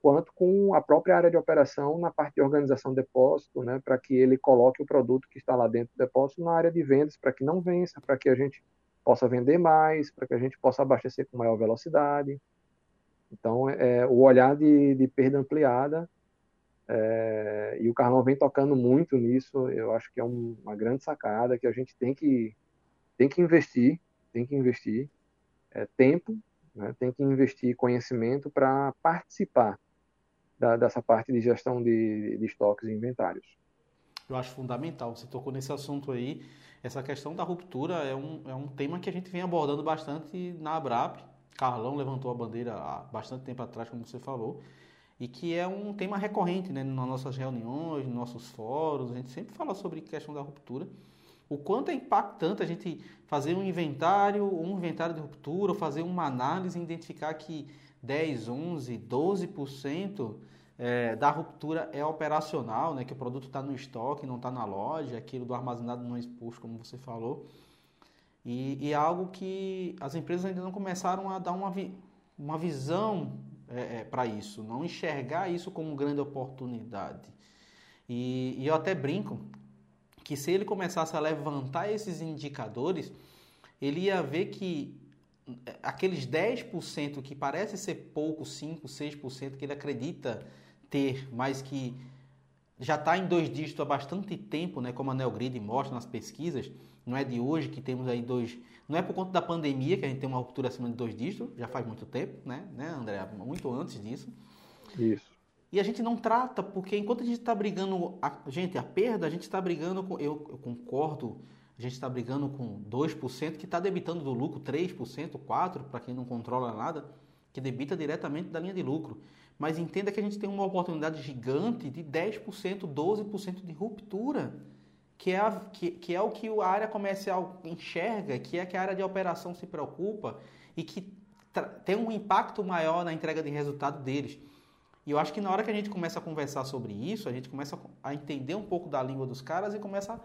quanto com a própria área de operação na parte de organização de depósito, né, para que ele coloque o produto que está lá dentro do depósito na área de vendas, para que não vença, para que a gente possa vender mais, para que a gente possa abastecer com maior velocidade. Então, é, o olhar de, de perda ampliada é, e o Carlão vem tocando muito nisso. Eu acho que é um, uma grande sacada que a gente tem que, tem que investir, tem que investir é, tempo, né, tem que investir conhecimento para participar da, dessa parte de gestão de, de estoques e inventários. Eu acho fundamental. Você tocou nesse assunto aí. Essa questão da ruptura é um, é um tema que a gente vem abordando bastante na Abrap. Carlão levantou a bandeira há bastante tempo atrás, como você falou e que é um tema recorrente né, nas nossas reuniões, nos nossos fóruns, a gente sempre fala sobre questão da ruptura. O quanto é impactante a gente fazer um inventário, um inventário de ruptura, fazer uma análise e identificar que 10, 11, 12% é, da ruptura é operacional, né, que o produto está no estoque, não está na loja, aquilo do armazenado não exposto, como você falou. E, e é algo que as empresas ainda não começaram a dar uma, vi, uma visão é, é, para isso, não enxergar isso como grande oportunidade. E, e eu até brinco que se ele começasse a levantar esses indicadores, ele ia ver que é, aqueles 10% que parece ser pouco, 5, 6% que ele acredita ter, mas que já está em dois dígitos há bastante tempo, né, como a Neogrid mostra nas pesquisas, não é de hoje que temos aí dois. Não é por conta da pandemia que a gente tem uma ruptura acima de dois dígitos, já faz muito tempo, né, né André? Muito antes disso. Isso. E a gente não trata, porque enquanto a gente está brigando. A, gente, a perda, a gente está brigando com. Eu, eu concordo, a gente está brigando com 2%, que está debitando do lucro 3%, 4%, para quem não controla nada, que debita diretamente da linha de lucro. Mas entenda que a gente tem uma oportunidade gigante de 10%, 12% de ruptura que é, a, que, que é o que a área comercial enxerga, que é que a área de operação se preocupa e que tem um impacto maior na entrega de resultado deles. E eu acho que na hora que a gente começa a conversar sobre isso, a gente começa a entender um pouco da língua dos caras e começa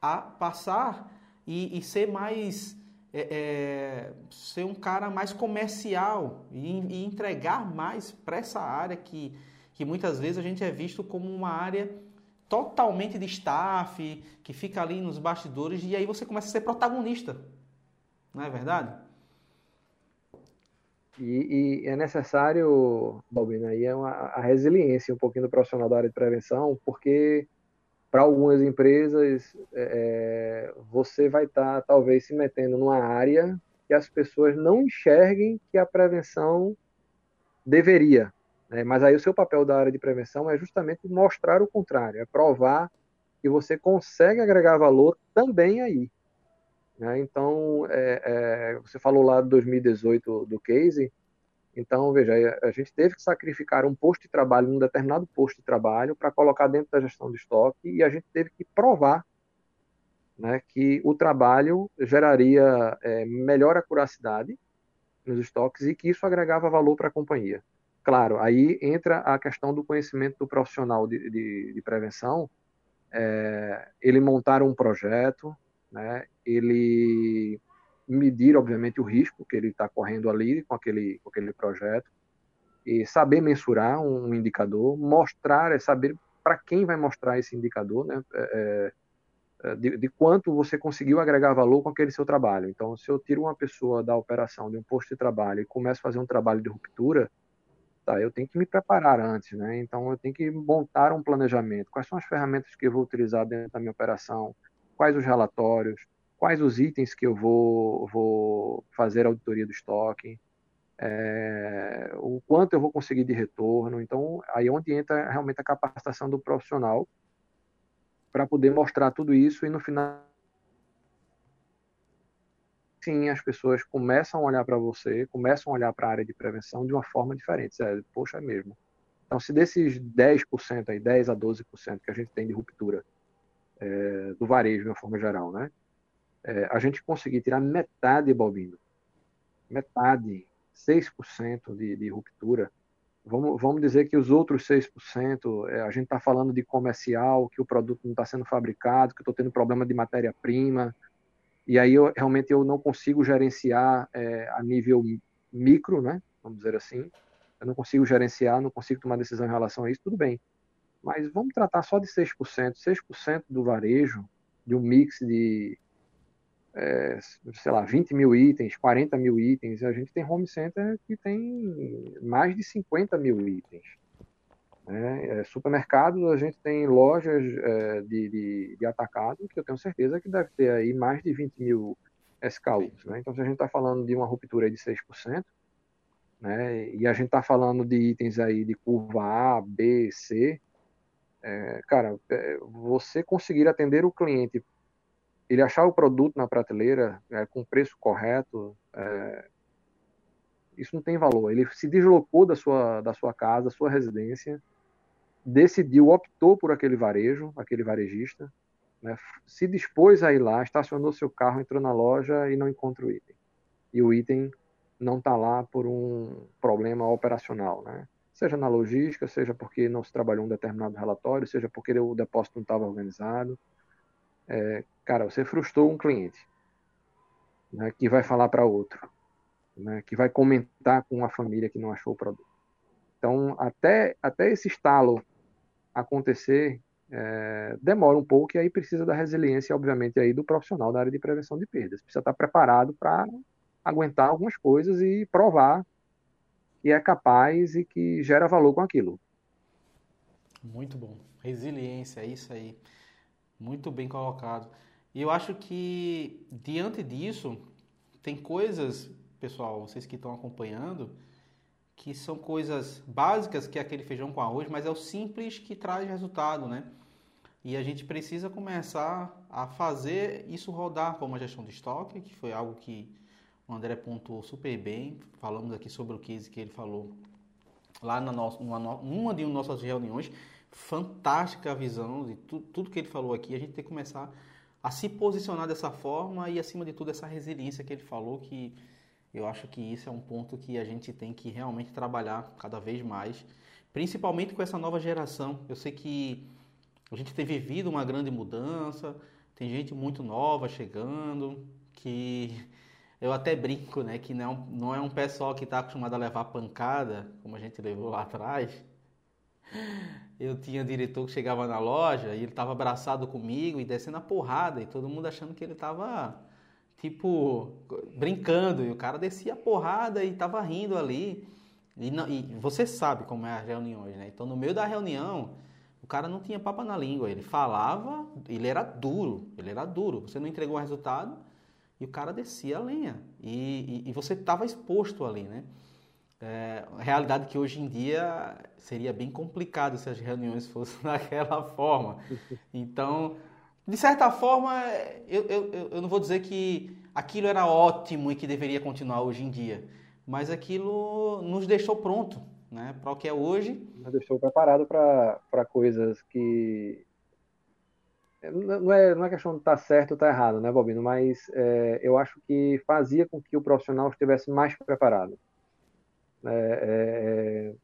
a passar e, e ser mais. É, é, ser um cara mais comercial e, e entregar mais para essa área que, que muitas vezes a gente é visto como uma área totalmente de staff, que fica ali nos bastidores, e aí você começa a ser protagonista. Não é verdade? E, e é necessário, Balbino, aí é uma, a resiliência um pouquinho do profissional da área de prevenção, porque para algumas empresas é, é você vai estar tá, talvez se metendo numa área que as pessoas não enxerguem que a prevenção deveria né? Mas aí o seu papel da área de prevenção é justamente mostrar o contrário, é provar que você consegue agregar valor também aí. Né? Então, é, é, você falou lá de 2018 do case, então, veja, a gente teve que sacrificar um posto de trabalho, um determinado posto de trabalho, para colocar dentro da gestão de estoque, e a gente teve que provar né, que o trabalho geraria é, melhor acuracidade nos estoques e que isso agregava valor para a companhia. Claro, aí entra a questão do conhecimento do profissional de, de, de prevenção, é, ele montar um projeto, né, ele medir, obviamente, o risco que ele está correndo ali com aquele, com aquele projeto, e saber mensurar um indicador, mostrar, é saber para quem vai mostrar esse indicador, né, é, é, de, de, quanto você conseguiu agregar valor com aquele seu trabalho. Então, se eu tiro uma pessoa da operação de um posto de trabalho e começo a fazer um trabalho de ruptura, tá, eu tenho que me preparar antes, né? Então eu tenho que montar um planejamento. Quais são as ferramentas que eu vou utilizar dentro da minha operação? Quais os relatórios? Quais os itens que eu vou, vou fazer auditoria do estoque? É, o quanto eu vou conseguir de retorno? Então aí é onde entra realmente a capacitação do profissional para poder mostrar tudo isso e no final sim as pessoas começam a olhar para você, começam a olhar para a área de prevenção de uma forma diferente. É, poxa, é mesmo. Então, se desses 10%, aí, 10 a 12% que a gente tem de ruptura é, do varejo de uma forma geral, né? É, a gente conseguir tirar metade, Balbino, metade, 6% de, de ruptura, vamos, vamos dizer que os outros 6%, é, a gente está falando de comercial, que o produto não está sendo fabricado, que estou tendo problema de matéria-prima, e aí eu, realmente eu não consigo gerenciar é, a nível micro, né? Vamos dizer assim. Eu não consigo gerenciar, não consigo tomar decisão em relação a isso, tudo bem. Mas vamos tratar só de 6%. 6% do varejo, de um mix de, é, sei lá, 20 mil itens, 40 mil itens. A gente tem home center que tem mais de 50 mil itens. Né? É, supermercados, a gente tem lojas é, de, de, de, atacado que eu tenho certeza que deve ter aí mais de 20 mil SKUs. Né? Então, se a gente está falando de uma ruptura de 6%, né? e a gente está falando de itens aí de curva A, B, C, é, cara, é, você conseguir atender o cliente, ele achar o produto na prateleira é, com preço correto, é, isso não tem valor. Ele se deslocou da sua, da sua casa, da sua residência, decidiu, optou por aquele varejo, aquele varejista, né, se dispôs a ir lá, estacionou seu carro, entrou na loja e não encontra o item. E o item não está lá por um problema operacional, né? Seja na logística, seja porque não se trabalhou um determinado relatório, seja porque o depósito não estava organizado. É, cara, você frustrou um cliente, né, que vai falar para outro, né, que vai comentar com a família que não achou o produto. Então, até, até esse estalo acontecer, é, demora um pouco e aí precisa da resiliência, obviamente, aí do profissional da área de prevenção de perdas. Precisa estar preparado para aguentar algumas coisas e provar que é capaz e que gera valor com aquilo. Muito bom. Resiliência, é isso aí. Muito bem colocado. E eu acho que, diante disso, tem coisas, pessoal, vocês que estão acompanhando, que são coisas básicas, que é aquele feijão com arroz, mas é o simples que traz resultado, né? E a gente precisa começar a fazer isso rodar como a gestão de estoque, que foi algo que o André pontuou super bem. Falamos aqui sobre o case que ele falou lá na nossa, numa, de nossas reuniões. Fantástica a visão de tu, tudo que ele falou aqui. A gente tem que começar a se posicionar dessa forma e, acima de tudo, essa resiliência que ele falou, que eu acho que isso é um ponto que a gente tem que realmente trabalhar cada vez mais, principalmente com essa nova geração. Eu sei que a gente tem vivido uma grande mudança, tem gente muito nova chegando, que eu até brinco, né, que não, não é um pessoal que está acostumado a levar pancada, como a gente levou lá atrás. Eu tinha diretor que chegava na loja e ele estava abraçado comigo e descendo a porrada, e todo mundo achando que ele estava tipo, brincando, e o cara descia a porrada e tava rindo ali. E, não, e você sabe como é as reuniões, né? Então, no meio da reunião, o cara não tinha papo na língua, ele falava, ele era duro, ele era duro. Você não entregou o resultado e o cara descia a lenha. E, e, e você estava exposto ali, né? É, realidade que hoje em dia seria bem complicado se as reuniões [LAUGHS] fossem daquela forma. Então, de certa forma, eu, eu, eu não vou dizer que aquilo era ótimo e que deveria continuar hoje em dia, mas aquilo nos deixou pronto né, para o que é hoje. Nos deixou preparado para coisas que. Não é, não é questão de estar tá certo ou estar tá errado, né, Bobino? Mas é, eu acho que fazia com que o profissional estivesse mais preparado. É, é,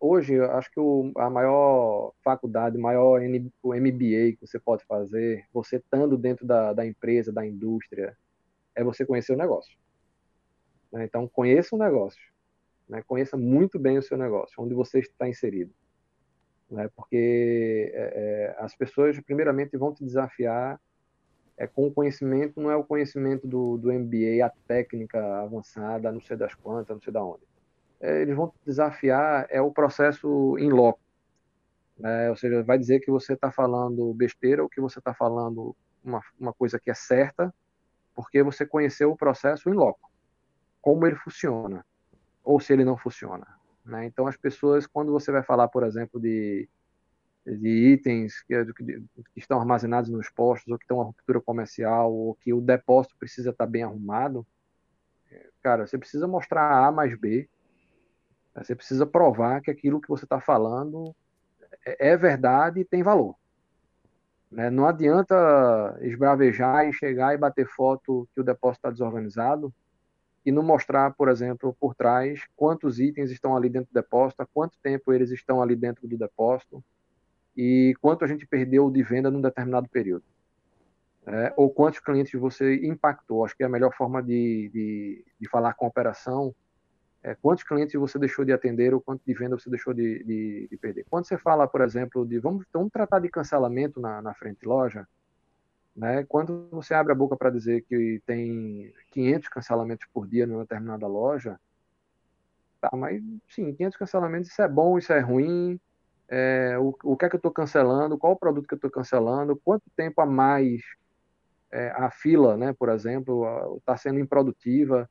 hoje, acho que o, a maior faculdade, maior o MBA que você pode fazer, você estando dentro da, da empresa, da indústria, é você conhecer o negócio. Né? Então, conheça o negócio. Né? Conheça muito bem o seu negócio, onde você está inserido. Né? Porque é, é, as pessoas, primeiramente, vão te desafiar é, com o conhecimento, não é o conhecimento do, do MBA, a técnica avançada, não sei das quantas, não sei da onde é, eles vão desafiar é o processo em loco. Né? Ou seja, vai dizer que você está falando besteira ou que você está falando uma, uma coisa que é certa, porque você conheceu o processo em loco, como ele funciona, ou se ele não funciona. Né? Então, as pessoas, quando você vai falar, por exemplo, de, de itens que, que, estão armazenados nos postos, ou que estão uma ruptura comercial, ou que o depósito precisa estar bem arrumado, Cara, você precisa mostrar A mais B. Você precisa provar que aquilo que você está falando é, é verdade e tem valor. Né? Não adianta esbravejar e chegar e bater foto que o depósito está desorganizado e não mostrar, por exemplo, por trás quantos itens estão ali dentro do depósito, há quanto tempo eles estão ali dentro do depósito e quanto a gente perdeu de venda num determinado período. É, ou quantos clientes você impactou. Acho que é a melhor forma de, de, de falar com a operação é quantos clientes você deixou de atender ou quanto de venda você deixou de, de, de perder. Quando você fala, por exemplo, de vamos, vamos tratar de cancelamento na, na frente loja, né? Quando você abre a boca para dizer que tem 500 cancelamentos por dia numa determinada loja, tá, mas sim, 500 cancelamentos, isso é bom, isso é ruim, é, o, o que é que eu estou cancelando, qual o produto que eu estou cancelando, quanto tempo a mais é, a fila, né, por exemplo, está sendo improdutiva,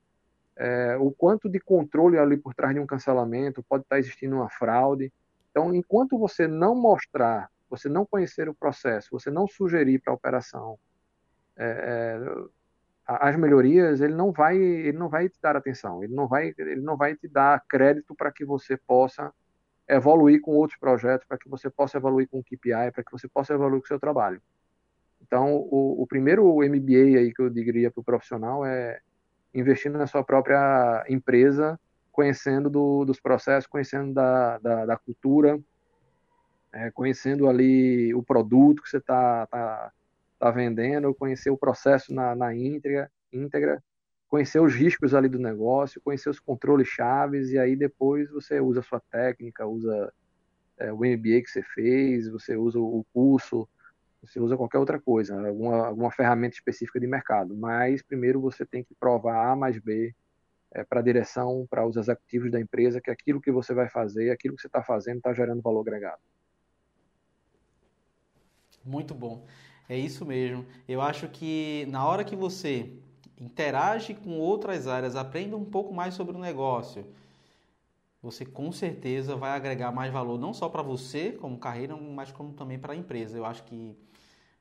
é, o quanto de controle ali por trás de um cancelamento, pode estar tá existindo uma fraude. Então, enquanto você não mostrar você não conhecer o processo, você não sugerir para a operação é, é as melhorias, ele não vai, ele não vai te dar atenção, ele não vai, ele não vai te dar crédito para que você possa evoluir com outros projetos, para que você possa evoluir com o KPI, para que você possa evoluir com o seu trabalho. Então, o, o primeiro MBA aí que eu diria para o profissional é investindo na sua própria empresa, conhecendo do, dos processos, conhecendo da, da, da cultura, é, conhecendo ali o produto que você está tá, tá vendendo, conhecer o processo na, na íntegra, íntegra, conhecer os riscos ali do negócio, conhecer os controles chaves, e aí depois você usa a sua técnica, usa é, o MBA que você fez, você usa o curso, você usa qualquer outra coisa, alguma, alguma ferramenta específica de mercado. Mas primeiro você tem que provar A mais B é, para a direção, para os executivos da empresa, que aquilo que você vai fazer, aquilo que você está fazendo está gerando valor agregado. Muito bom. É isso mesmo. Eu acho que na hora que você interage com outras áreas, aprende um pouco mais sobre o negócio, você com certeza vai agregar mais valor, não só para você como carreira, mas como também para a empresa. Eu acho que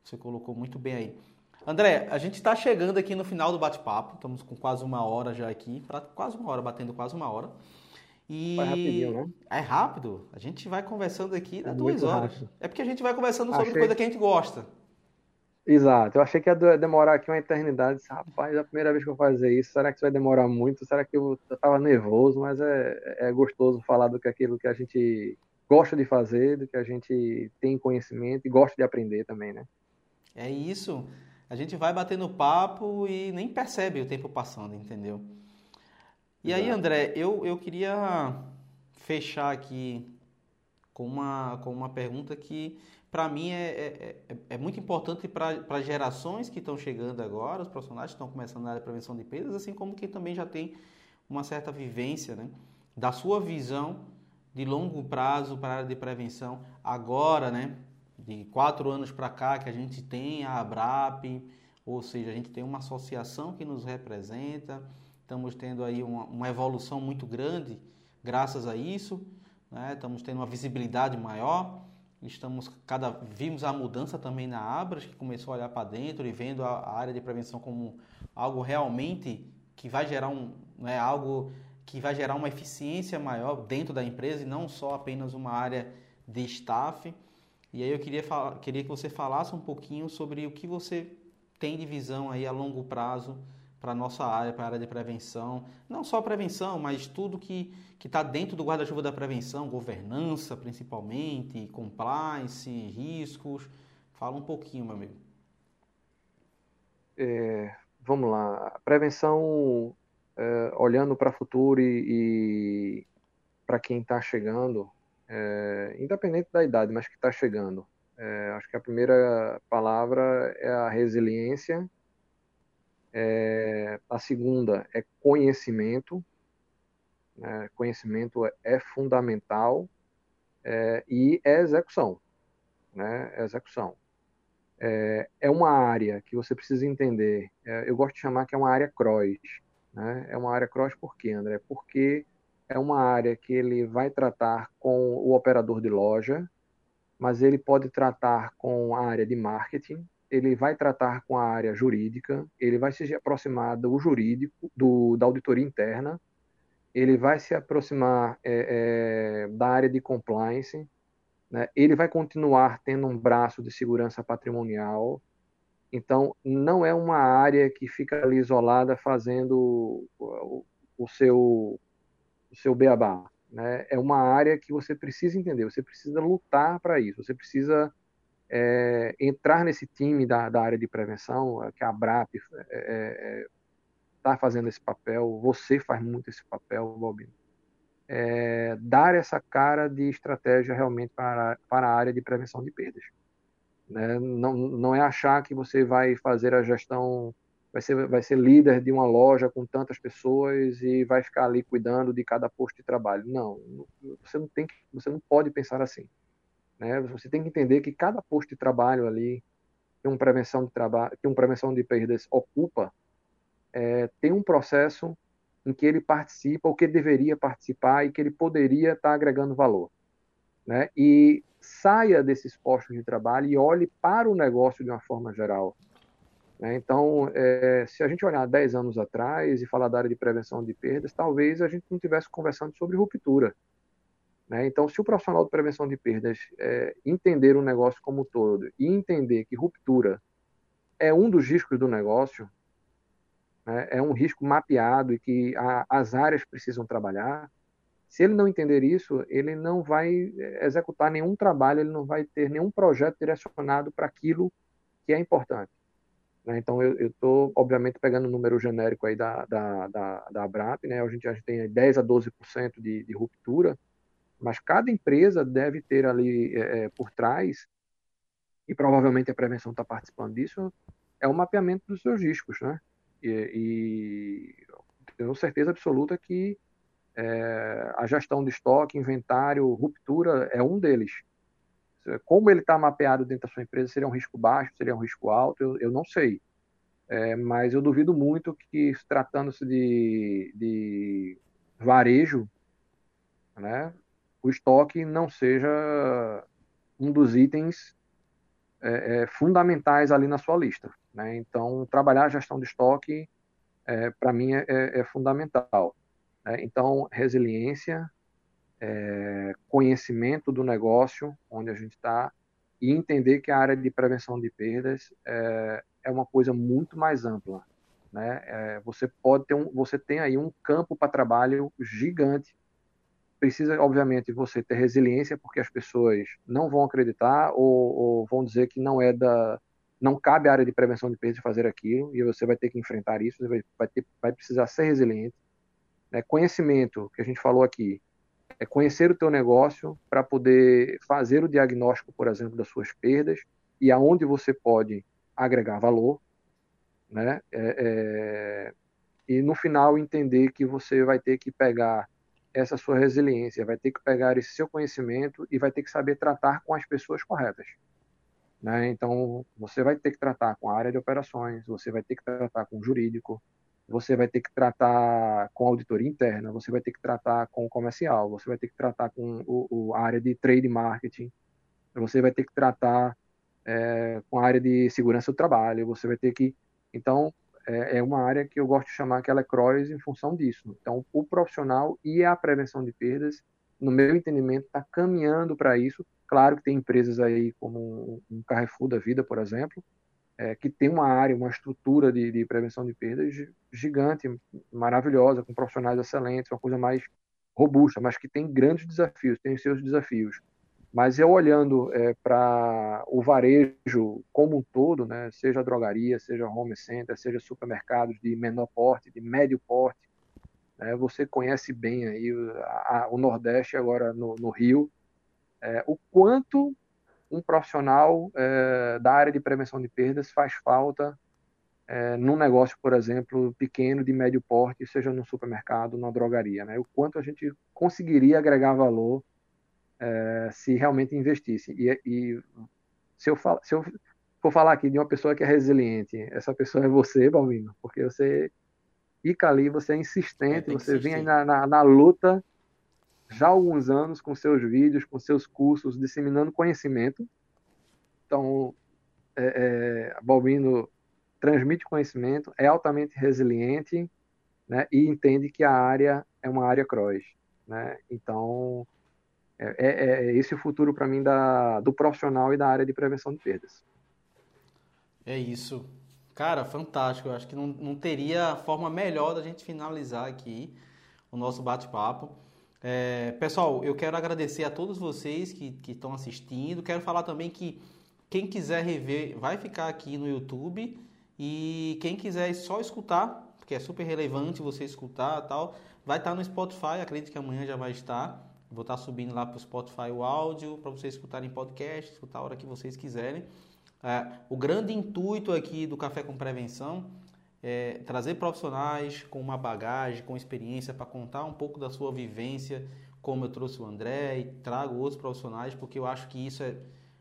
você colocou muito bem aí. André, a gente está chegando aqui no final do bate-papo, estamos com quase uma hora já aqui, pra, quase uma hora, batendo quase uma hora. E Vai rapidinho, né? É rápido. A gente vai conversando aqui é duas horas. Rápido. É porque a gente vai conversando sobre achei... coisa que a gente gosta. Exato. Eu achei que ia demorar aqui uma eternidade. Rapaz, é a primeira vez que eu fazer isso. Será que isso vai demorar muito? Será que eu, eu tava nervoso? Mas é, é gostoso falar do que aquilo que a gente gosta de fazer, do que a gente tem conhecimento e gosta de aprender também, né? É isso. A gente vai batendo papo e nem percebe o tempo passando, entendeu? E aí, André, eu, eu queria fechar aqui com uma, com uma pergunta que, para mim, é, é, é, é, muito importante para as gerações que estão chegando agora, os profissionais que estão começando na área de prevenção de perdas, assim como quem também já tem uma certa vivência né, da sua visão de longo prazo para a área de prevenção. Agora, né, de quatro anos para cá, que a gente tem a ABRAP, ou seja, a gente tem uma associação que nos representa Estamos tendo aí uma, uma evolução muito grande graças a isso. Né? Estamos tendo uma visibilidade maior. Estamos cada vimos a mudança também na Abras, que começou a olhar para dentro e vendo a, a, área de prevenção como algo realmente que vai gerar um, né, algo que vai gerar uma eficiência maior dentro da empresa e não só apenas uma área de staff. E aí eu queria, queria que você falasse um pouquinho sobre o que você tem de visão aí a longo prazo para a nossa área, para a área de prevenção. Não só prevenção, mas tudo que está dentro do guarda-chuva da prevenção, governança principalmente, compliance, riscos. Fala um pouquinho, meu amigo. É, vamos lá. Prevenção, é, olhando para o futuro e, e para quem está chegando, é, independente da idade, mas que está chegando. É, acho que a primeira palavra é a resiliência é, a segunda é conhecimento. Né? Conhecimento é, é fundamental é, e é execução. Né? É execução. É, é, uma área que você precisa entender. É, eu gosto de chamar que é uma área cross. Né? É uma área cross por quê, André? Porque é uma área que ele vai tratar com o operador de loja, mas ele pode tratar com a área de marketing, ele vai tratar com a área jurídica, ele vai se aproximar do jurídico, do, da auditoria interna, ele vai se aproximar é, é, da área de compliance, né? ele vai continuar tendo um braço de segurança patrimonial. Então, não é uma área que fica ali isolada fazendo o, o seu, o seu beabá. Né? É uma área que você precisa entender, você precisa lutar para isso, você precisa é, entrar nesse time da, da, área de prevenção, que a ABRAP está é, é, é fazendo esse papel, você faz muito esse papel, Bobino. É, dar essa cara de estratégia realmente para, para a área de prevenção de perdas. Né? Não, não é achar que você vai fazer a gestão, vai ser, vai ser líder de uma loja com tantas pessoas e vai ficar ali cuidando de cada posto de trabalho. Não, você não tem, você não pode pensar assim. Né? Você tem que entender que cada posto de trabalho ali que uma prevenção de trabalho, uma prevenção de perdas ocupa, é, tem um processo em que ele participa, ou que deveria participar e que ele poderia estar agregando valor, né? E saia desses postos de trabalho e olhe para o negócio de uma forma geral. Né? Então, é, se a gente olhar 10 anos atrás e falar da área de prevenção de perdas, talvez a gente não estivesse conversando sobre ruptura. Né? Então, se o profissional de prevenção de perdas é, entender o negócio como um todo e entender que ruptura é um dos riscos do negócio, né? é um risco mapeado e que a, as áreas precisam trabalhar, se ele não entender isso, ele não vai é, executar nenhum trabalho, ele não vai ter nenhum projeto direcionado para aquilo que é importante. Né? Então, eu estou, obviamente, pegando o número genérico aí da, da, da, da ABRAP, né? a, gente, a gente tem 10 a 12% de, de ruptura, mas cada empresa deve ter ali é, é, por trás, e provavelmente a prevenção está participando disso, é o mapeamento dos seus riscos, né? E, e tenho certeza absoluta que é, a gestão de estoque, inventário, ruptura é um deles. Como ele está mapeado dentro da sua empresa, seria um risco baixo, seria um risco alto, eu, eu não sei. É, mas eu duvido muito que, tratando-se de, de varejo, né, o estoque não seja um dos itens é, é, fundamentais ali na sua lista. Né? Então, trabalhar a gestão de estoque, é, para mim, é, é, é fundamental. Né? Então, resiliência, é, conhecimento do negócio onde a gente está e entender que a área de prevenção de perdas é, uma coisa muito mais ampla. Né? você pode ter um, você tem aí um campo para trabalho gigante precisa, obviamente, você ter resiliência, porque as pessoas não vão acreditar ou, ou vão dizer que não é da, não cabe à área de prevenção de perdas fazer aquilo e você vai ter que enfrentar isso, você vai, vai, ter, vai precisar ser resiliente. Né? Conhecimento, que a gente falou aqui, é conhecer o teu negócio para poder fazer o diagnóstico, por exemplo, das suas perdas e aonde você pode agregar valor, né? É, é... E no final entender que você vai ter que pegar essa sua resiliência, vai ter que pegar esse seu conhecimento e vai ter que saber tratar com as pessoas corretas. Né? Então, você vai ter que tratar com a área de operações, você vai ter que tratar com o jurídico, você vai ter que tratar com a auditoria interna, você vai ter que tratar com o comercial, você vai ter que tratar com o, o a área de trade marketing, você vai ter que tratar é, com a área de segurança do trabalho, você vai ter que. Então, é, é uma área que eu gosto de chamar que ela é cross em função disso. Então, o profissional e a prevenção de perdas, no meu entendimento, está caminhando para isso. Claro que tem empresas aí como um Carrefour da vida, por exemplo, é, que tem uma área, uma estrutura de, de, prevenção de perdas gigante, maravilhosa, com profissionais excelentes, uma coisa mais robusta, mas que tem grandes desafios, tem seus desafios. Mas eu olhando é, para o varejo como um todo, né, seja drogaria, seja home center, seja supermercados de menor porte, de médio porte, né, você conhece bem aí a, a, o Nordeste agora no, no Rio, é, o quanto um profissional é, da área de prevenção de perdas faz falta é, num negócio, por exemplo, pequeno, de médio porte, seja no supermercado, na drogaria, né? O quanto a gente conseguiria agregar valor é, se realmente investisse. E, e se, eu falo, se eu for falar aqui de uma pessoa que é resiliente, essa pessoa é você, Balmino, porque você fica ali, você é insistente, é, você vem na, na, na, luta já há alguns anos com seus vídeos, com seus cursos, disseminando conhecimento. Então, é, é, Balbino transmite conhecimento, é altamente resiliente, né, e entende que a área é uma área cross, né? Então, é, é, é esse o futuro para mim da, do profissional e da área de prevenção de perdas. É isso. Cara, fantástico. Eu acho que não, não teria forma melhor da gente finalizar aqui o nosso bate-papo. É, pessoal, eu quero agradecer a todos vocês que, que estão assistindo. Quero falar também que quem quiser rever vai ficar aqui no YouTube e quem quiser só escutar, porque é super relevante você escutar tal, vai estar no Spotify. Acredito que amanhã já vai estar. Vou estar subindo lá para o Spotify o áudio para vocês escutarem podcast, escutar a hora que vocês quiserem. É, o grande intuito aqui do Café com Prevenção é trazer profissionais com uma bagagem, com experiência para contar um pouco da sua vivência, como eu trouxe o André e trago outros profissionais, porque eu acho que isso é,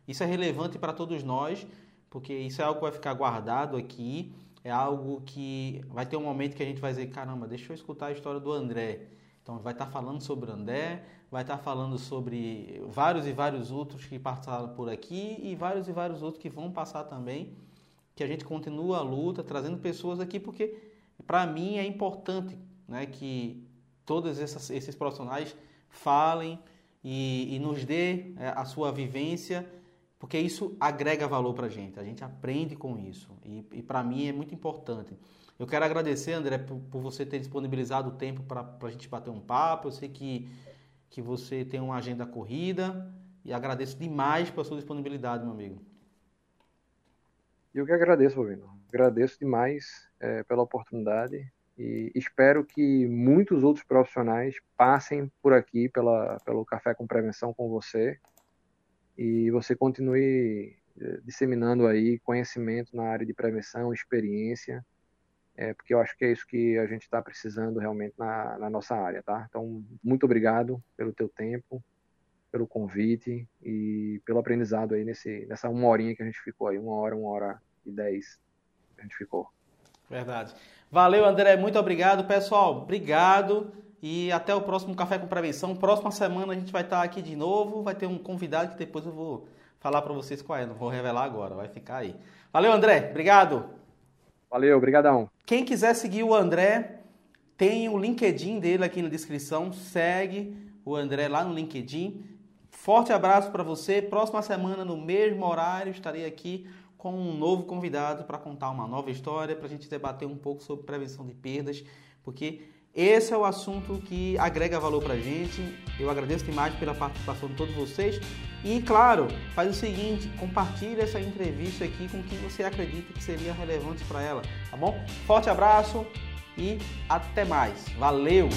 isso é relevante para todos nós, porque isso é algo que vai ficar guardado aqui, é algo que vai ter um momento que a gente vai dizer, caramba, deixa eu escutar a história do André. Então vai estar falando sobre André, vai estar falando sobre vários e vários outros que passaram por aqui e vários e vários outros que vão passar também. Que a gente continua a luta, trazendo pessoas aqui, porque para mim é importante né, que todos esses profissionais falem e, e nos dê é, a sua vivência, porque isso agrega valor para a gente, a gente aprende com isso e, e para mim é muito importante. Eu quero agradecer, André, por, por você ter disponibilizado o tempo para a gente bater um papo. Eu sei que que você tem uma agenda corrida e agradeço demais pela sua disponibilidade, meu amigo. Eu que agradeço, Bovino. Agradeço demais é, pela oportunidade e espero que muitos outros profissionais passem por aqui pela, pelo Café com Prevenção com você e você continue é, disseminando aí conhecimento na área de prevenção, experiência é, porque eu acho que é isso que a gente está precisando realmente na, na, nossa área, tá? Então, muito obrigado pelo teu tempo, pelo convite e pelo aprendizado aí nesse, nessa uma horinha que a gente ficou aí, uma hora, uma hora e dez que a gente ficou. Verdade. Valeu, André, muito obrigado. Pessoal, obrigado e até o próximo Café com Prevenção. Próxima semana a gente vai estar aqui de novo, vai ter um convidado que depois eu vou falar para vocês qual é, não vou revelar agora, vai ficar aí. Valeu, André, obrigado. Valeu, obrigadão. Quem quiser seguir o André, tem o LinkedIn dele aqui na descrição. Segue o André lá no LinkedIn. Forte abraço para você. Próxima semana, no mesmo horário, estarei aqui com um novo convidado para contar uma nova história, para a gente debater um pouco sobre prevenção de perdas, porque esse é o assunto que agrega valor para a gente. Eu agradeço demais pela participação de todos vocês. E, claro, faz o seguinte, compartilhe essa entrevista aqui com quem você acredita que seria relevante para ela, tá bom? Forte abraço e até mais. Valeu!